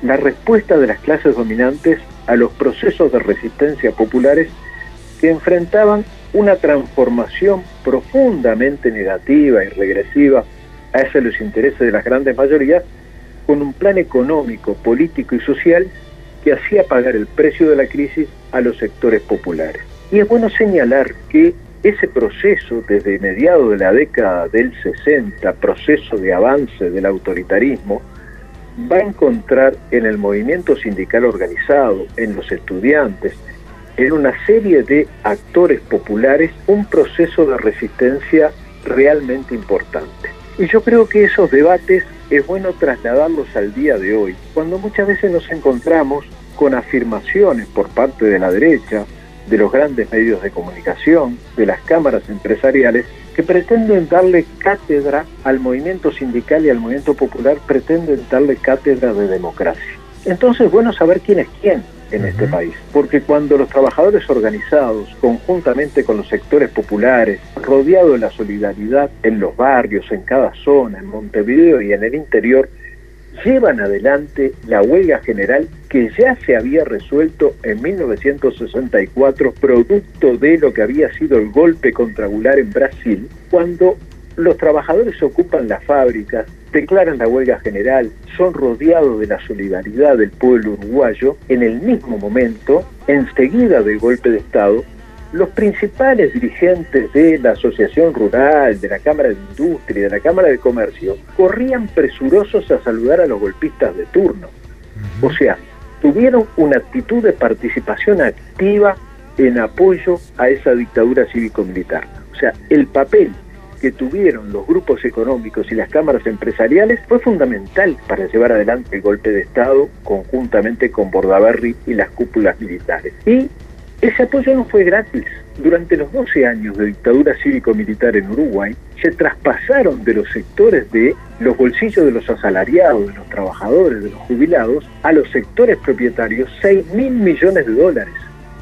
la respuesta de las clases dominantes a los procesos de resistencia populares que enfrentaban una transformación profundamente negativa y regresiva a esos los intereses de las grandes mayorías, con un plan económico, político y social que hacía pagar el precio de la crisis a los sectores populares. Y es bueno señalar que ese proceso desde mediados de la década del 60, proceso de avance del autoritarismo, va a encontrar en el movimiento sindical organizado, en los estudiantes, en una serie de actores populares, un proceso de resistencia realmente importante. Y yo creo que esos debates es bueno trasladarlos al día de hoy, cuando muchas veces nos encontramos con afirmaciones por parte de la derecha, de los grandes medios de comunicación, de las cámaras empresariales, que pretenden darle cátedra al movimiento sindical y al movimiento popular, pretenden darle cátedra de democracia. Entonces, es bueno saber quién es quién en este país, porque cuando los trabajadores organizados, conjuntamente con los sectores populares, rodeados de la solidaridad en los barrios, en cada zona, en Montevideo y en el interior, llevan adelante la huelga general que ya se había resuelto en 1964, producto de lo que había sido el golpe contra Goulart en Brasil, cuando los trabajadores ocupan las fábricas, declaran la huelga general, son rodeados de la solidaridad del pueblo uruguayo, en el mismo momento, enseguida del golpe de Estado, los principales dirigentes de la Asociación Rural, de la Cámara de Industria, de la Cámara de Comercio, corrían presurosos a saludar a los golpistas de turno. O sea, tuvieron una actitud de participación activa en apoyo a esa dictadura cívico-militar. O sea, el papel que tuvieron los grupos económicos y las cámaras empresariales fue fundamental para llevar adelante el golpe de Estado conjuntamente con Bordaberry y las cúpulas militares. Y ese apoyo no fue gratis. Durante los 12 años de dictadura cívico-militar en Uruguay, se traspasaron de los sectores de los bolsillos de los asalariados, de los trabajadores, de los jubilados, a los sectores propietarios 6 mil millones de dólares.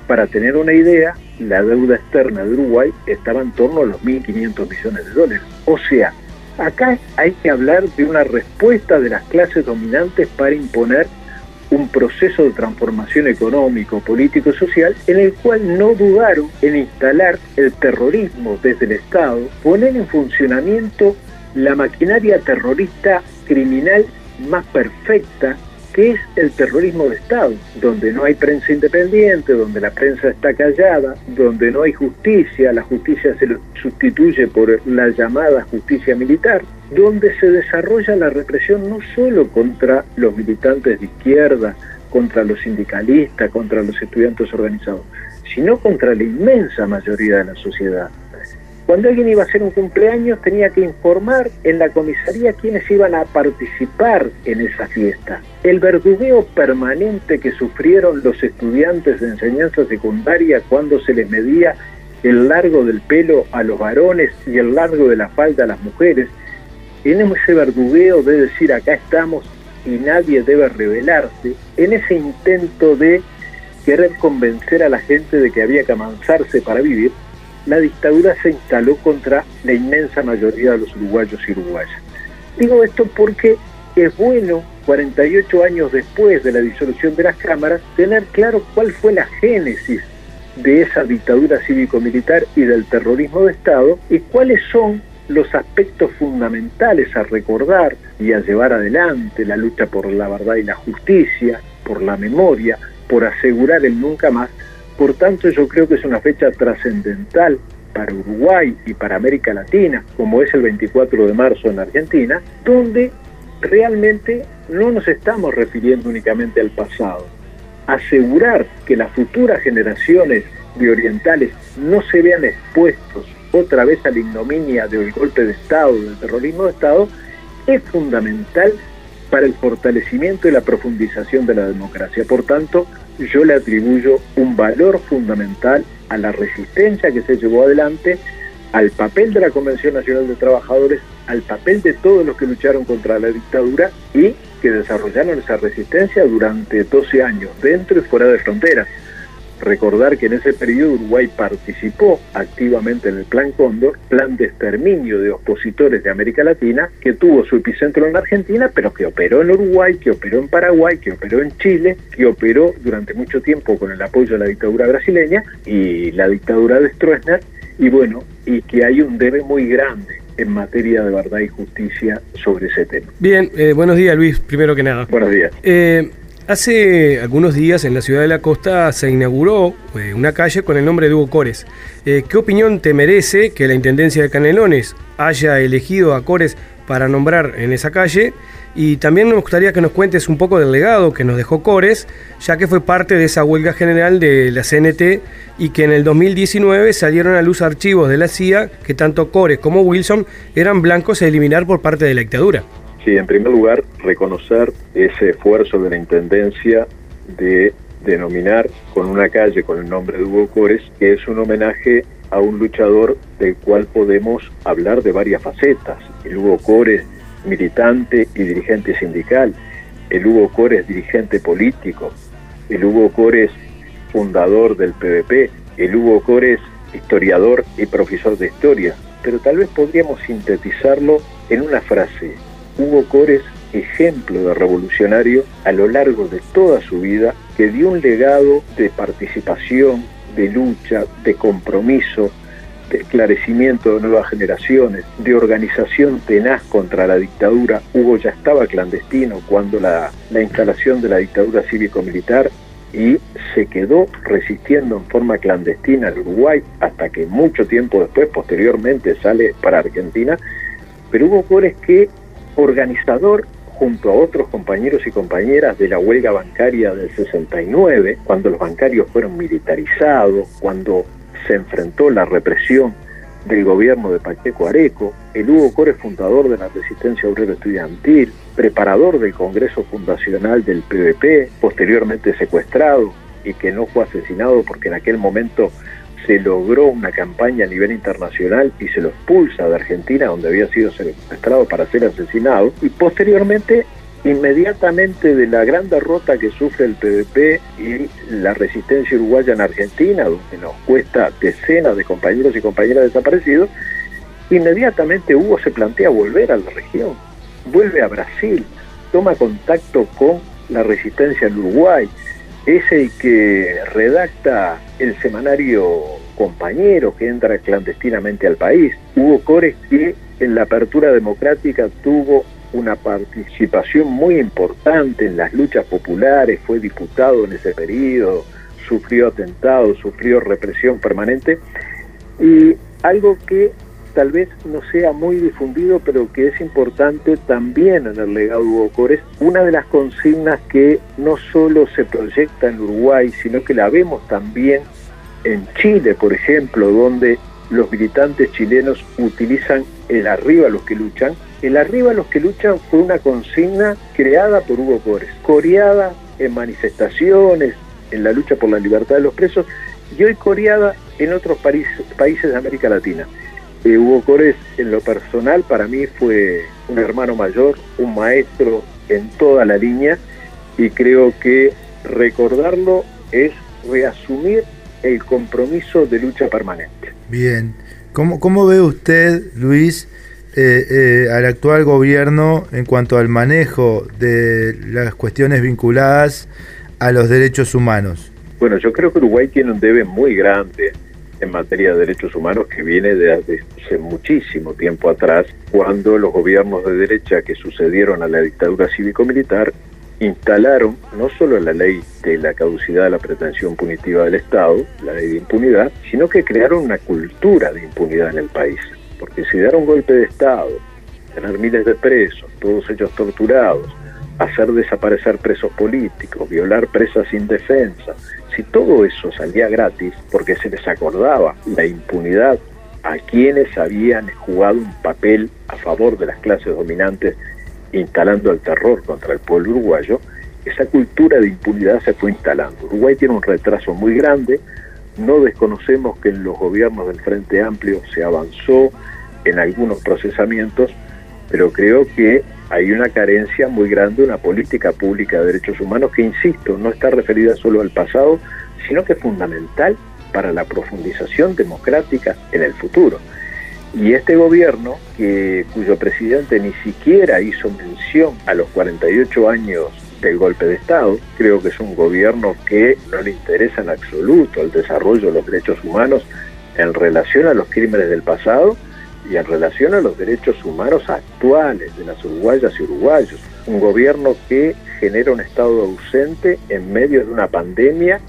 Para tener una idea, la deuda externa de Uruguay estaba en torno a los 1.500 millones de dólares. O sea, acá hay que hablar de una respuesta de las clases dominantes para imponer un proceso de transformación económico, político y social en el cual no dudaron en instalar el terrorismo desde el Estado, poner en funcionamiento la maquinaria terrorista criminal más perfecta que es el terrorismo de Estado, donde no hay prensa independiente, donde la prensa está callada, donde no hay justicia, la justicia se sustituye por la llamada justicia militar, donde se desarrolla la represión no solo contra los militantes de izquierda, contra los sindicalistas, contra los estudiantes organizados, sino contra la inmensa mayoría de la sociedad. Cuando alguien iba a hacer un cumpleaños tenía que informar en la comisaría quiénes iban a participar en esa fiesta. El verdugueo permanente que sufrieron los estudiantes de enseñanza secundaria cuando se les medía el largo del pelo a los varones y el largo de la falda a las mujeres, en ese verdugueo de decir acá estamos y nadie debe rebelarse, en ese intento de querer convencer a la gente de que había que amansarse para vivir, la dictadura se instaló contra la inmensa mayoría de los uruguayos y uruguayas. Digo esto porque es bueno, 48 años después de la disolución de las cámaras, tener claro cuál fue la génesis de esa dictadura cívico-militar y del terrorismo de Estado y cuáles son los aspectos fundamentales a recordar y a llevar adelante la lucha por la verdad y la justicia, por la memoria, por asegurar el nunca más por tanto, yo creo que es una fecha trascendental para Uruguay y para América Latina, como es el 24 de marzo en Argentina, donde realmente no nos estamos refiriendo únicamente al pasado. Asegurar que las futuras generaciones de orientales no se vean expuestos otra vez a la ignominia del golpe de Estado, del terrorismo de Estado, es fundamental para el fortalecimiento y la profundización de la democracia. Por tanto, yo le atribuyo un valor fundamental a la resistencia que se llevó adelante, al papel de la Convención Nacional de Trabajadores, al papel de todos los que lucharon contra la dictadura y que desarrollaron esa resistencia durante 12 años, dentro y fuera de fronteras. Recordar que en ese periodo Uruguay participó activamente en el Plan Cóndor, plan de exterminio de opositores de América Latina, que tuvo su epicentro en Argentina, pero que operó en Uruguay, que operó en Paraguay, que operó en Chile, que operó durante mucho tiempo con el apoyo de la dictadura brasileña y la dictadura de Stroessner, y bueno, y que hay un debe muy grande en materia de verdad y justicia sobre ese tema. Bien, eh, buenos días Luis, primero que nada. Buenos días. Eh, Hace algunos días en la ciudad de la costa se inauguró eh, una calle con el nombre de Hugo Cores. Eh, ¿Qué opinión te merece que la Intendencia de Canelones haya elegido a Cores para nombrar en esa calle? Y también nos gustaría que nos cuentes un poco del legado que nos dejó Cores, ya que fue parte de esa huelga general de la CNT y que en el 2019 salieron a luz archivos de la CIA que tanto Cores como Wilson eran blancos a eliminar por parte de la dictadura. Sí, en primer lugar, reconocer ese esfuerzo de la Intendencia de denominar con una calle con el nombre de Hugo Cores, que es un homenaje a un luchador del cual podemos hablar de varias facetas. El Hugo Cores, militante y dirigente sindical, el Hugo Cores, dirigente político, el Hugo Cores, fundador del PVP, el Hugo Cores, historiador y profesor de historia. Pero tal vez podríamos sintetizarlo en una frase, Hugo Cores ejemplo de revolucionario a lo largo de toda su vida, que dio un legado de participación, de lucha, de compromiso, de esclarecimiento de nuevas generaciones, de organización tenaz contra la dictadura. Hugo ya estaba clandestino cuando la, la instalación de la dictadura cívico-militar y se quedó resistiendo en forma clandestina al Uruguay hasta que mucho tiempo después, posteriormente, sale para Argentina. Pero Hugo Cores que organizador junto a otros compañeros y compañeras de la huelga bancaria del 69, cuando los bancarios fueron militarizados, cuando se enfrentó la represión del gobierno de Pacheco Areco, el Hugo Core fundador de la resistencia obrera estudiantil, preparador del Congreso Fundacional del PVP, posteriormente secuestrado y que no fue asesinado porque en aquel momento se logró una campaña a nivel internacional y se lo expulsa de Argentina, donde había sido secuestrado para ser asesinado, y posteriormente inmediatamente de la gran derrota que sufre el PVP y la resistencia uruguaya en Argentina, donde nos cuesta decenas de compañeros y compañeras desaparecidos, inmediatamente Hugo se plantea volver a la región, vuelve a Brasil, toma contacto con la resistencia en Uruguay, es el que redacta el semanario compañero que entra clandestinamente al país. Hugo Cores que en la apertura democrática tuvo una participación muy importante en las luchas populares, fue diputado en ese periodo, sufrió atentados, sufrió represión permanente y algo que tal vez no sea muy difundido, pero que es importante también en el legado de Hugo Cores, una de las consignas que no solo se proyecta en Uruguay, sino que la vemos también en Chile, por ejemplo, donde los militantes chilenos utilizan el arriba los que luchan. El arriba los que luchan fue una consigna creada por Hugo Cores, coreada en manifestaciones, en la lucha por la libertad de los presos y hoy coreada en otros países de América Latina. Eh, Hugo Cores, en lo personal, para mí fue un hermano mayor, un maestro en toda la línea y creo que recordarlo es reasumir el compromiso de lucha permanente. Bien, ¿cómo, cómo ve usted, Luis, eh, eh, al actual gobierno en cuanto al manejo de las cuestiones vinculadas a los derechos humanos? Bueno, yo creo que Uruguay tiene un debe muy grande en materia de derechos humanos que viene de hace muchísimo tiempo atrás, cuando los gobiernos de derecha que sucedieron a la dictadura cívico-militar instalaron no solo la ley de la caducidad de la pretensión punitiva del Estado, la ley de impunidad, sino que crearon una cultura de impunidad en el país. Porque si dar un golpe de Estado, tener miles de presos, todos ellos torturados, hacer desaparecer presos políticos, violar presas sin defensa, si todo eso salía gratis, porque se les acordaba la impunidad a quienes habían jugado un papel a favor de las clases dominantes instalando el terror contra el pueblo uruguayo, esa cultura de impunidad se fue instalando. Uruguay tiene un retraso muy grande, no desconocemos que en los gobiernos del Frente Amplio se avanzó en algunos procesamientos, pero creo que hay una carencia muy grande, una política pública de derechos humanos que, insisto, no está referida solo al pasado, sino que es fundamental para la profundización democrática en el futuro. Y este gobierno, que, cuyo presidente ni siquiera hizo mención a los 48 años del golpe de Estado, creo que es un gobierno que no le interesa en absoluto el desarrollo de los derechos humanos en relación a los crímenes del pasado y en relación a los derechos humanos actuales de las uruguayas y uruguayos. Un gobierno que genera un estado ausente en medio de una pandemia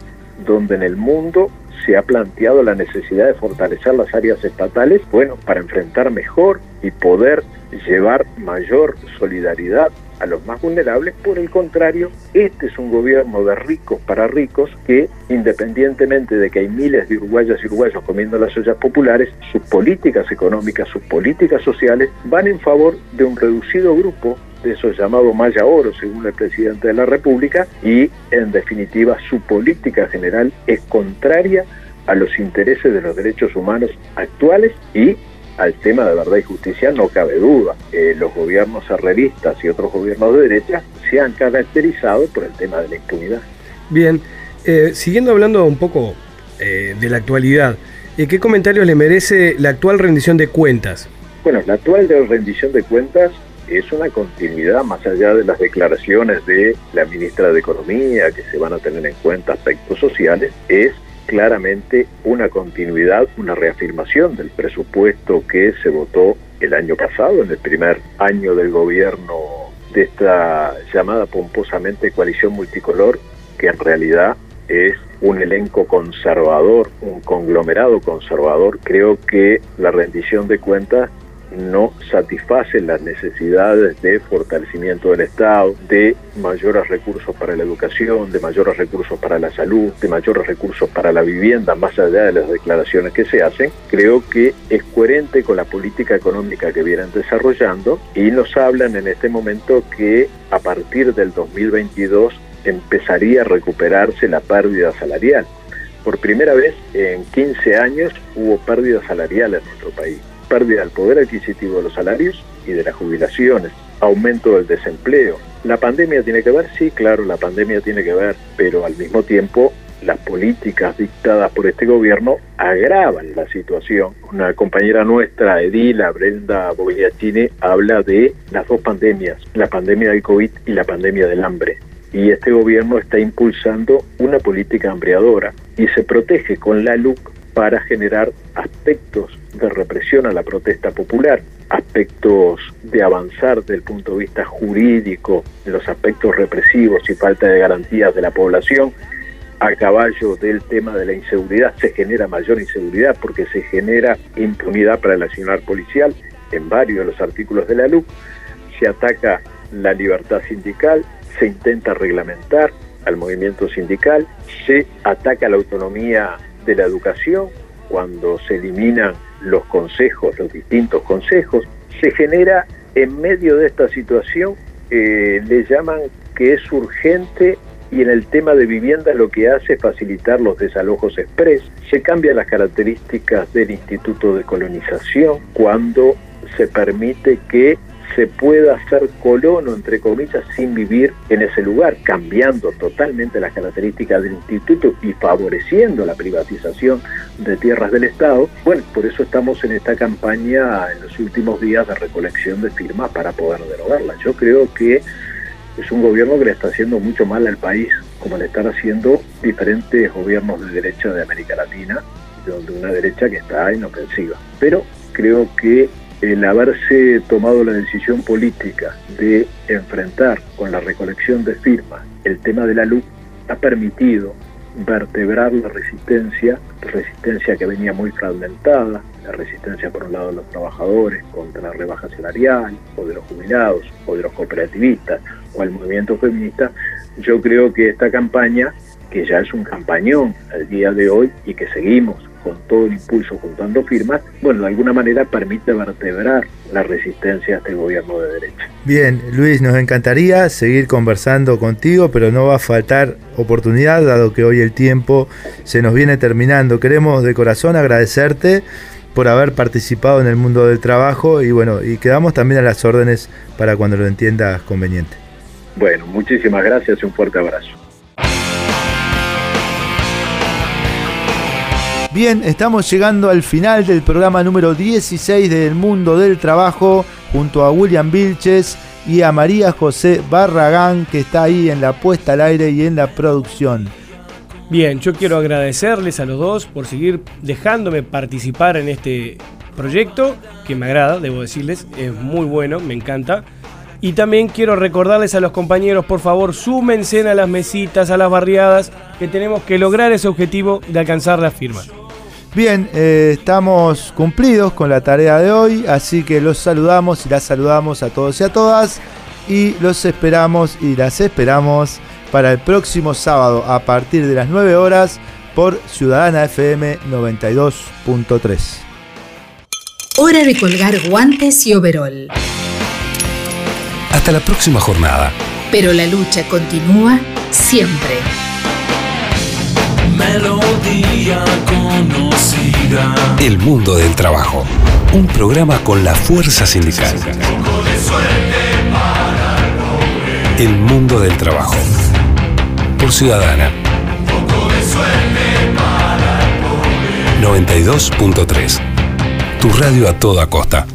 donde en el mundo se ha planteado la necesidad de fortalecer las áreas estatales, bueno, para enfrentar mejor y poder llevar mayor solidaridad a los más vulnerables. Por el contrario, este es un gobierno de ricos para ricos que, independientemente de que hay miles de uruguayas y uruguayos comiendo las ollas populares, sus políticas económicas, sus políticas sociales van en favor de un reducido grupo de eso llamado Maya Oro, según el presidente de la República, y en definitiva su política general es contraria a los intereses de los derechos humanos actuales y al tema de verdad y justicia no cabe duda. Eh, los gobiernos arrelistas y otros gobiernos de derecha se han caracterizado por el tema de la impunidad. Bien, eh, siguiendo hablando un poco eh, de la actualidad, ¿qué comentarios le merece la actual rendición de cuentas? Bueno, la actual rendición de cuentas es una continuidad más allá de las declaraciones de la ministra de Economía, que se van a tener en cuenta aspectos sociales, es claramente una continuidad, una reafirmación del presupuesto que se votó el año pasado, en el primer año del gobierno de esta llamada pomposamente coalición multicolor, que en realidad es un elenco conservador, un conglomerado conservador. Creo que la rendición de cuentas no satisface las necesidades de fortalecimiento del Estado, de mayores recursos para la educación, de mayores recursos para la salud, de mayores recursos para la vivienda, más allá de las declaraciones que se hacen, creo que es coherente con la política económica que vienen desarrollando y nos hablan en este momento que a partir del 2022 empezaría a recuperarse la pérdida salarial. Por primera vez en 15 años hubo pérdida salarial en nuestro país pérdida del poder adquisitivo de los salarios y de las jubilaciones, aumento del desempleo, ¿La pandemia tiene que ver? Sí, claro, la pandemia tiene que ver, pero al mismo tiempo las políticas dictadas por este gobierno agravan la situación. Una compañera nuestra, Edila Brenda Bogliacini, habla de las dos pandemias, la pandemia del COVID y la pandemia del hambre. Y este gobierno está impulsando una política hambriadora y se protege con la LUC para generar aspectos de represión a la protesta popular, aspectos de avanzar desde el punto de vista jurídico, de los aspectos represivos y falta de garantías de la población, a caballo del tema de la inseguridad, se genera mayor inseguridad porque se genera impunidad para el accionar policial en varios de los artículos de la LUC, se ataca la libertad sindical, se intenta reglamentar al movimiento sindical, se ataca la autonomía de la educación cuando se eliminan los consejos, los distintos consejos, se genera en medio de esta situación, eh, le llaman que es urgente y en el tema de vivienda lo que hace es facilitar los desalojos express. Se cambian las características del Instituto de Colonización cuando se permite que se pueda hacer colono, entre comillas, sin vivir en ese lugar, cambiando totalmente las características del instituto y favoreciendo la privatización de tierras del Estado. Bueno, por eso estamos en esta campaña en los últimos días de recolección de firmas para poder derogarla. Yo creo que es un gobierno que le está haciendo mucho mal al país, como le están haciendo diferentes gobiernos de derecha de América Latina, donde una derecha que está inofensiva. Pero creo que el haberse tomado la decisión política de enfrentar con la recolección de firmas el tema de la luz ha permitido vertebrar la resistencia, resistencia que venía muy fragmentada, la resistencia por un lado de los trabajadores contra la rebaja salarial, o de los jubilados, o de los cooperativistas, o el movimiento feminista, yo creo que esta campaña, que ya es un campañón al día de hoy y que seguimos con todo el impulso juntando firmas, bueno, de alguna manera permite vertebrar la resistencia a este gobierno de derecha. Bien, Luis, nos encantaría seguir conversando contigo, pero no va a faltar oportunidad, dado que hoy el tiempo se nos viene terminando. Queremos de corazón agradecerte por haber participado en el mundo del trabajo y bueno, y quedamos también a las órdenes para cuando lo entiendas conveniente. Bueno, muchísimas gracias y un fuerte abrazo. Bien, estamos llegando al final del programa número 16 del Mundo del Trabajo junto a William Vilches y a María José Barragán que está ahí en la puesta al aire y en la producción. Bien, yo quiero agradecerles a los dos por seguir dejándome participar en este proyecto que me agrada, debo decirles, es muy bueno, me encanta. Y también quiero recordarles a los compañeros, por favor, súmense a las mesitas, a las barriadas, que tenemos que lograr ese objetivo de alcanzar las firmas. Bien, eh, estamos cumplidos con la tarea de hoy, así que los saludamos y las saludamos a todos y a todas y los esperamos y las esperamos para el próximo sábado a partir de las 9 horas por Ciudadana FM 92.3. Hora de colgar guantes y overol. Hasta la próxima jornada. Pero la lucha continúa siempre. Conocida. El mundo del trabajo. Un programa con la fuerza sindical. El mundo del trabajo. Por Ciudadana. 92.3. Tu radio a toda costa.